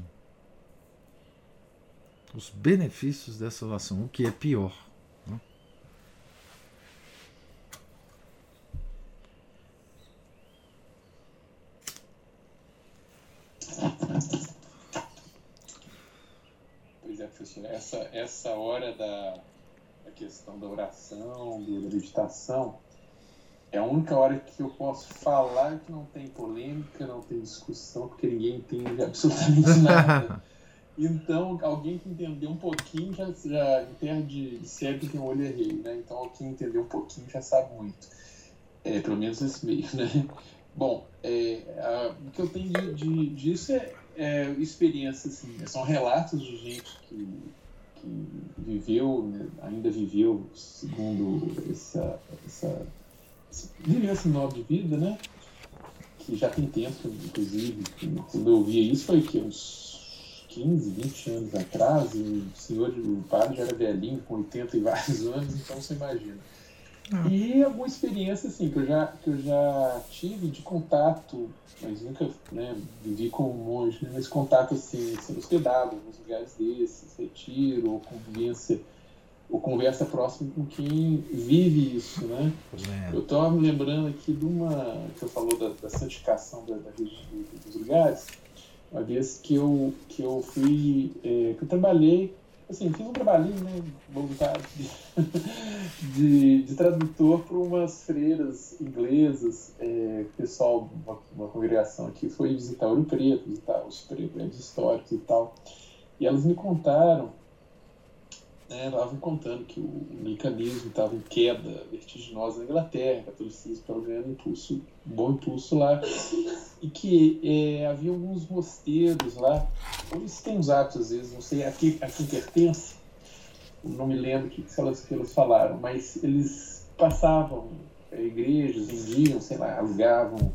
S1: Os benefícios dessa oração, o que é pior. Né?
S3: Pois é, professor, essa, essa hora da, da questão da oração, da meditação, é a única hora que eu posso falar que não tem polêmica, não tem discussão, porque ninguém entende absolutamente nada. Então, alguém que entendeu um pouquinho já, já entende sério que tem um olho rei, né? Então, quem entendeu um pouquinho já sabe muito. É, pelo menos nesse meio, né? Bom, é, a, o que eu tenho de, de, disso é, é experiência, assim, né? são relatos de gente que, que viveu, né? ainda viveu segundo essa, essa viveu esse modo de vida, né? Que já tem tempo, inclusive. Quando eu via isso foi que uns 15, 20 anos atrás, e o senhor, o padre já era velhinho, com 80 e vários anos, então você imagina. Ah. E alguma experiência assim que eu já que eu já tive de contato, mas nunca né, vivi com um monge, né, mas contato assim, sendo hospedado em alguns lugares desses, retiro ou convivência ou conversa próximo com quem vive isso, né? É. Eu estava me lembrando aqui de uma que eu falou da, da santificação da, da, dos lugares, uma vez que eu que eu fui é, que eu trabalhei assim, fiz um trabalhinho né, voluntário de, de, de tradutor para umas freiras inglesas. É, pessoal, uma, uma, congregação aqui, foi visitar Ouro Preto, visitar os prédios históricos e tal. E elas me contaram, né, me contando que o mecanismo estava em queda vertiginosa na Inglaterra, o catolicismo estava ganhando impulso, um bom impulso lá, e que é, havia alguns mosteiros lá, eles têm uns atos às vezes, não sei a quem, a quem pertence, não me lembro que, que, elas, que elas falaram, mas eles passavam é, igrejas, vendiam, sei lá, alugavam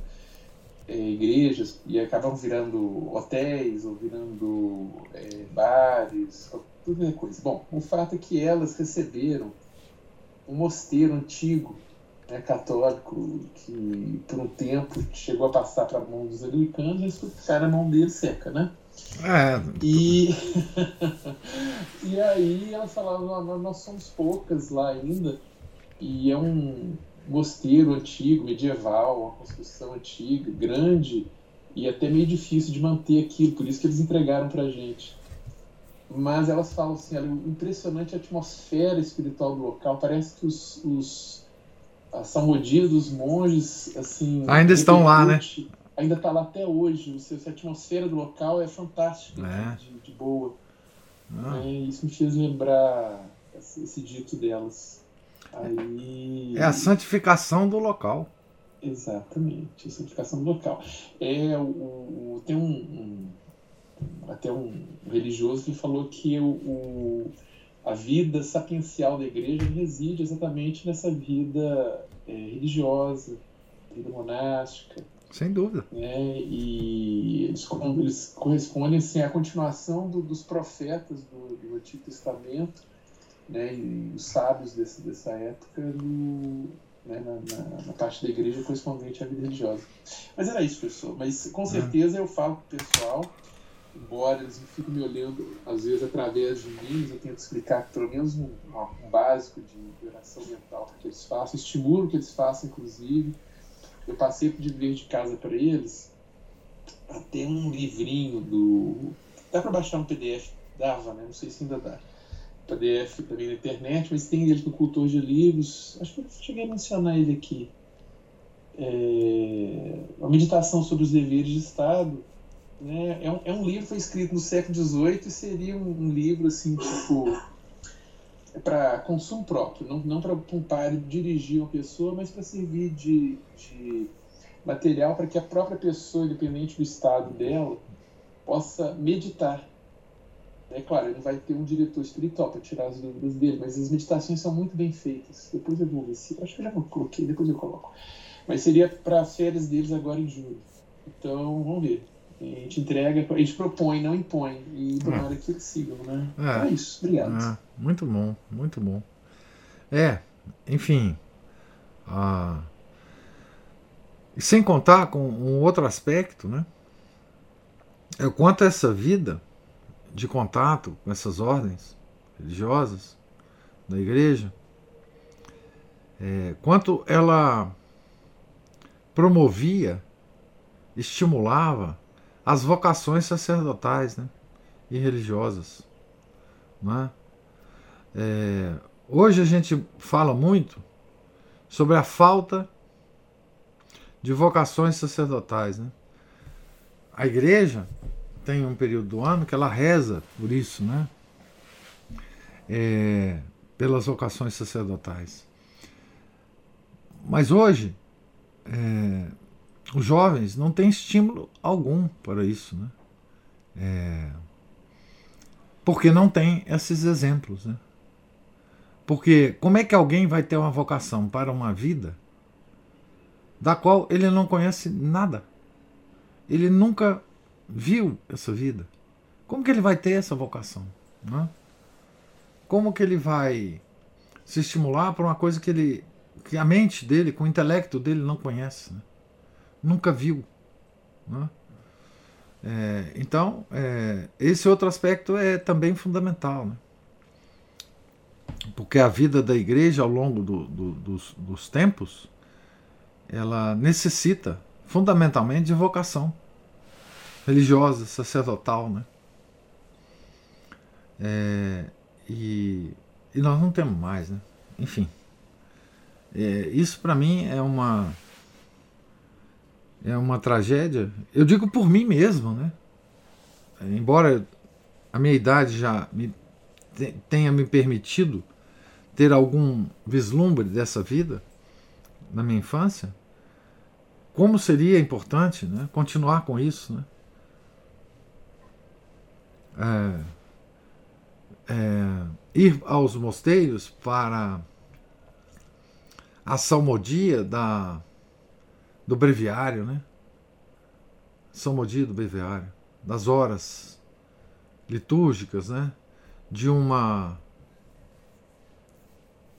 S3: é, igrejas e acabavam virando hotéis ou virando é, bares, tudo é coisa. Bom, o fato é que elas receberam um mosteiro antigo né, católico que por um tempo chegou a passar para a mão dos anglicanos e eles ficaram na mão dele seca, né? É. E, e aí elas falavam, nós somos poucas lá ainda, e é um mosteiro antigo, medieval, uma construção antiga, grande, e até meio difícil de manter aquilo, por isso que eles entregaram pra gente. Mas elas falam assim, impressionante a atmosfera espiritual do local, parece que os, os a salmodia dos monges, assim...
S1: Ainda estão lá, né?
S3: Ainda está lá até hoje, a atmosfera do local é fantástica, é. De, de, boa. Ah. É, isso me fez lembrar esse, esse dito delas. Aí...
S1: É a santificação do local.
S3: Exatamente, a santificação do local. É, o, o tem um, um, até um religioso que falou que o, o, a vida sapiencial da igreja reside exatamente nessa vida é, religiosa, vida monástica.
S1: Sem dúvida.
S3: Né? E eles, eles correspondem assim, à continuação do, dos profetas do, do Antigo Testamento né, e os sábios desse, dessa época no, né, na, na, na, parte da igreja correspondente à vida religiosa. Mas era isso, pessoal. Mas com certeza eu falo para o pessoal, embora eles fiquem me olhando às vezes através de mim, eu tento explicar pelo menos um, um básico de oração mental que eles façam, estimulo que eles façam, inclusive. Eu passei de dever de casa para eles até um livrinho do. Dá para baixar um PDF? Dava, né? Não sei se ainda dá PDF também na internet, mas tem ele do Cultor de Livros. Acho que eu cheguei a mencionar ele aqui. É, a meditação sobre os deveres de Estado. Né? É, um, é um livro que foi escrito no século XVIII e seria um, um livro assim, tipo. É para consumo próprio, não, não para um pai dirigir uma pessoa, mas para servir de, de material para que a própria pessoa, independente do estado dela, possa meditar é claro, ele vai ter um diretor espiritual para tirar as dúvidas dele, mas as meditações são muito bem feitas. Depois eu vou ver se. Acho que eu já coloquei, depois eu coloco. Mas seria para as férias deles agora em julho. Então, vamos ver. A gente entrega, a gente propõe, não impõe. E tomara é. que eles sigam, né? É, é isso. Obrigado. É,
S1: muito bom, muito bom. É, enfim. Ah, e sem contar com um outro aspecto, né? É o quanto essa vida de contato com essas ordens religiosas da igreja, é, quanto ela promovia, estimulava as vocações sacerdotais né, e religiosas. Né? É, hoje a gente fala muito sobre a falta de vocações sacerdotais. Né? A igreja tem um período do ano que ela reza por isso, né? É, pelas vocações sacerdotais. Mas hoje, é, os jovens não têm estímulo algum para isso, né? É, porque não tem esses exemplos, né? Porque como é que alguém vai ter uma vocação para uma vida da qual ele não conhece nada? Ele nunca viu essa vida, como que ele vai ter essa vocação? Né? Como que ele vai se estimular para uma coisa que ele, que a mente dele, com o intelecto dele não conhece, né? Nunca viu? Né? É, então, é, esse outro aspecto é também fundamental. Né? Porque a vida da igreja ao longo do, do, dos, dos tempos ela necessita fundamentalmente de vocação religiosa, sacerdotal, né? É, e, e, nós não temos mais, né? Enfim, é, isso para mim é uma é uma tragédia. Eu digo por mim mesmo, né? Embora a minha idade já me, tenha me permitido ter algum vislumbre dessa vida na minha infância, como seria importante né, continuar com isso. Né? É, é, ir aos mosteiros para a salmodia da, do breviário, né? Salmodia do breviário, das horas litúrgicas, né? De uma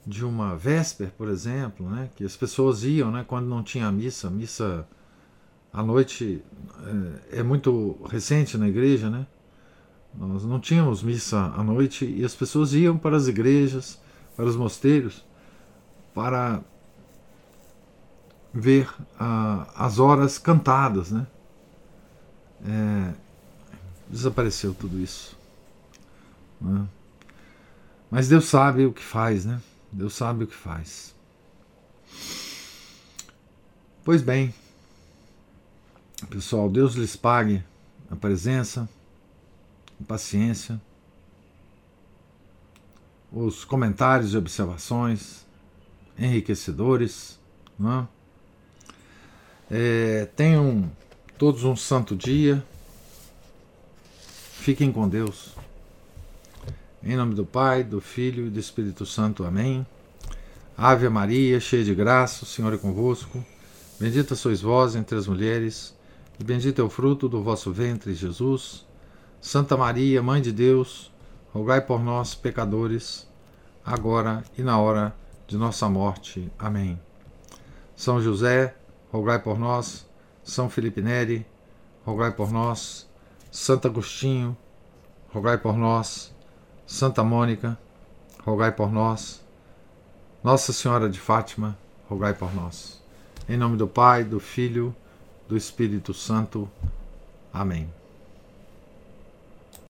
S1: de uma véspera, por exemplo, né, que as pessoas iam né, quando não tinha missa. Missa à noite é, é, muito recente na igreja, né? Nós não tínhamos missa à noite e as pessoas iam para as igrejas, para os mosteiros, para ver ah, as horas cantadas, né? É, desapareceu tudo isso. Né? Mas Deus sabe o que faz, né? Deus sabe o que faz. Pois bem, pessoal, Deus lhes pague a presença, a paciência, os comentários e observações enriquecedores. Não é? É, tenham todos um santo dia. Fiquem com Deus. Em nome do Pai, do Filho e do Espírito Santo. Amém. Ave Maria, cheia de graça, o Senhor é convosco. Bendita sois vós entre as mulheres, e bendito é o fruto do vosso ventre, Jesus. Santa Maria, Mãe de Deus, rogai por nós, pecadores, agora e na hora de nossa morte. Amém. São José, rogai por nós. São Felipe Neri, rogai por nós. Santo Agostinho, rogai por nós. Santa Mônica, rogai por nós. Nossa Senhora de Fátima, rogai por nós. Em nome do Pai, do Filho, do Espírito Santo. Amém.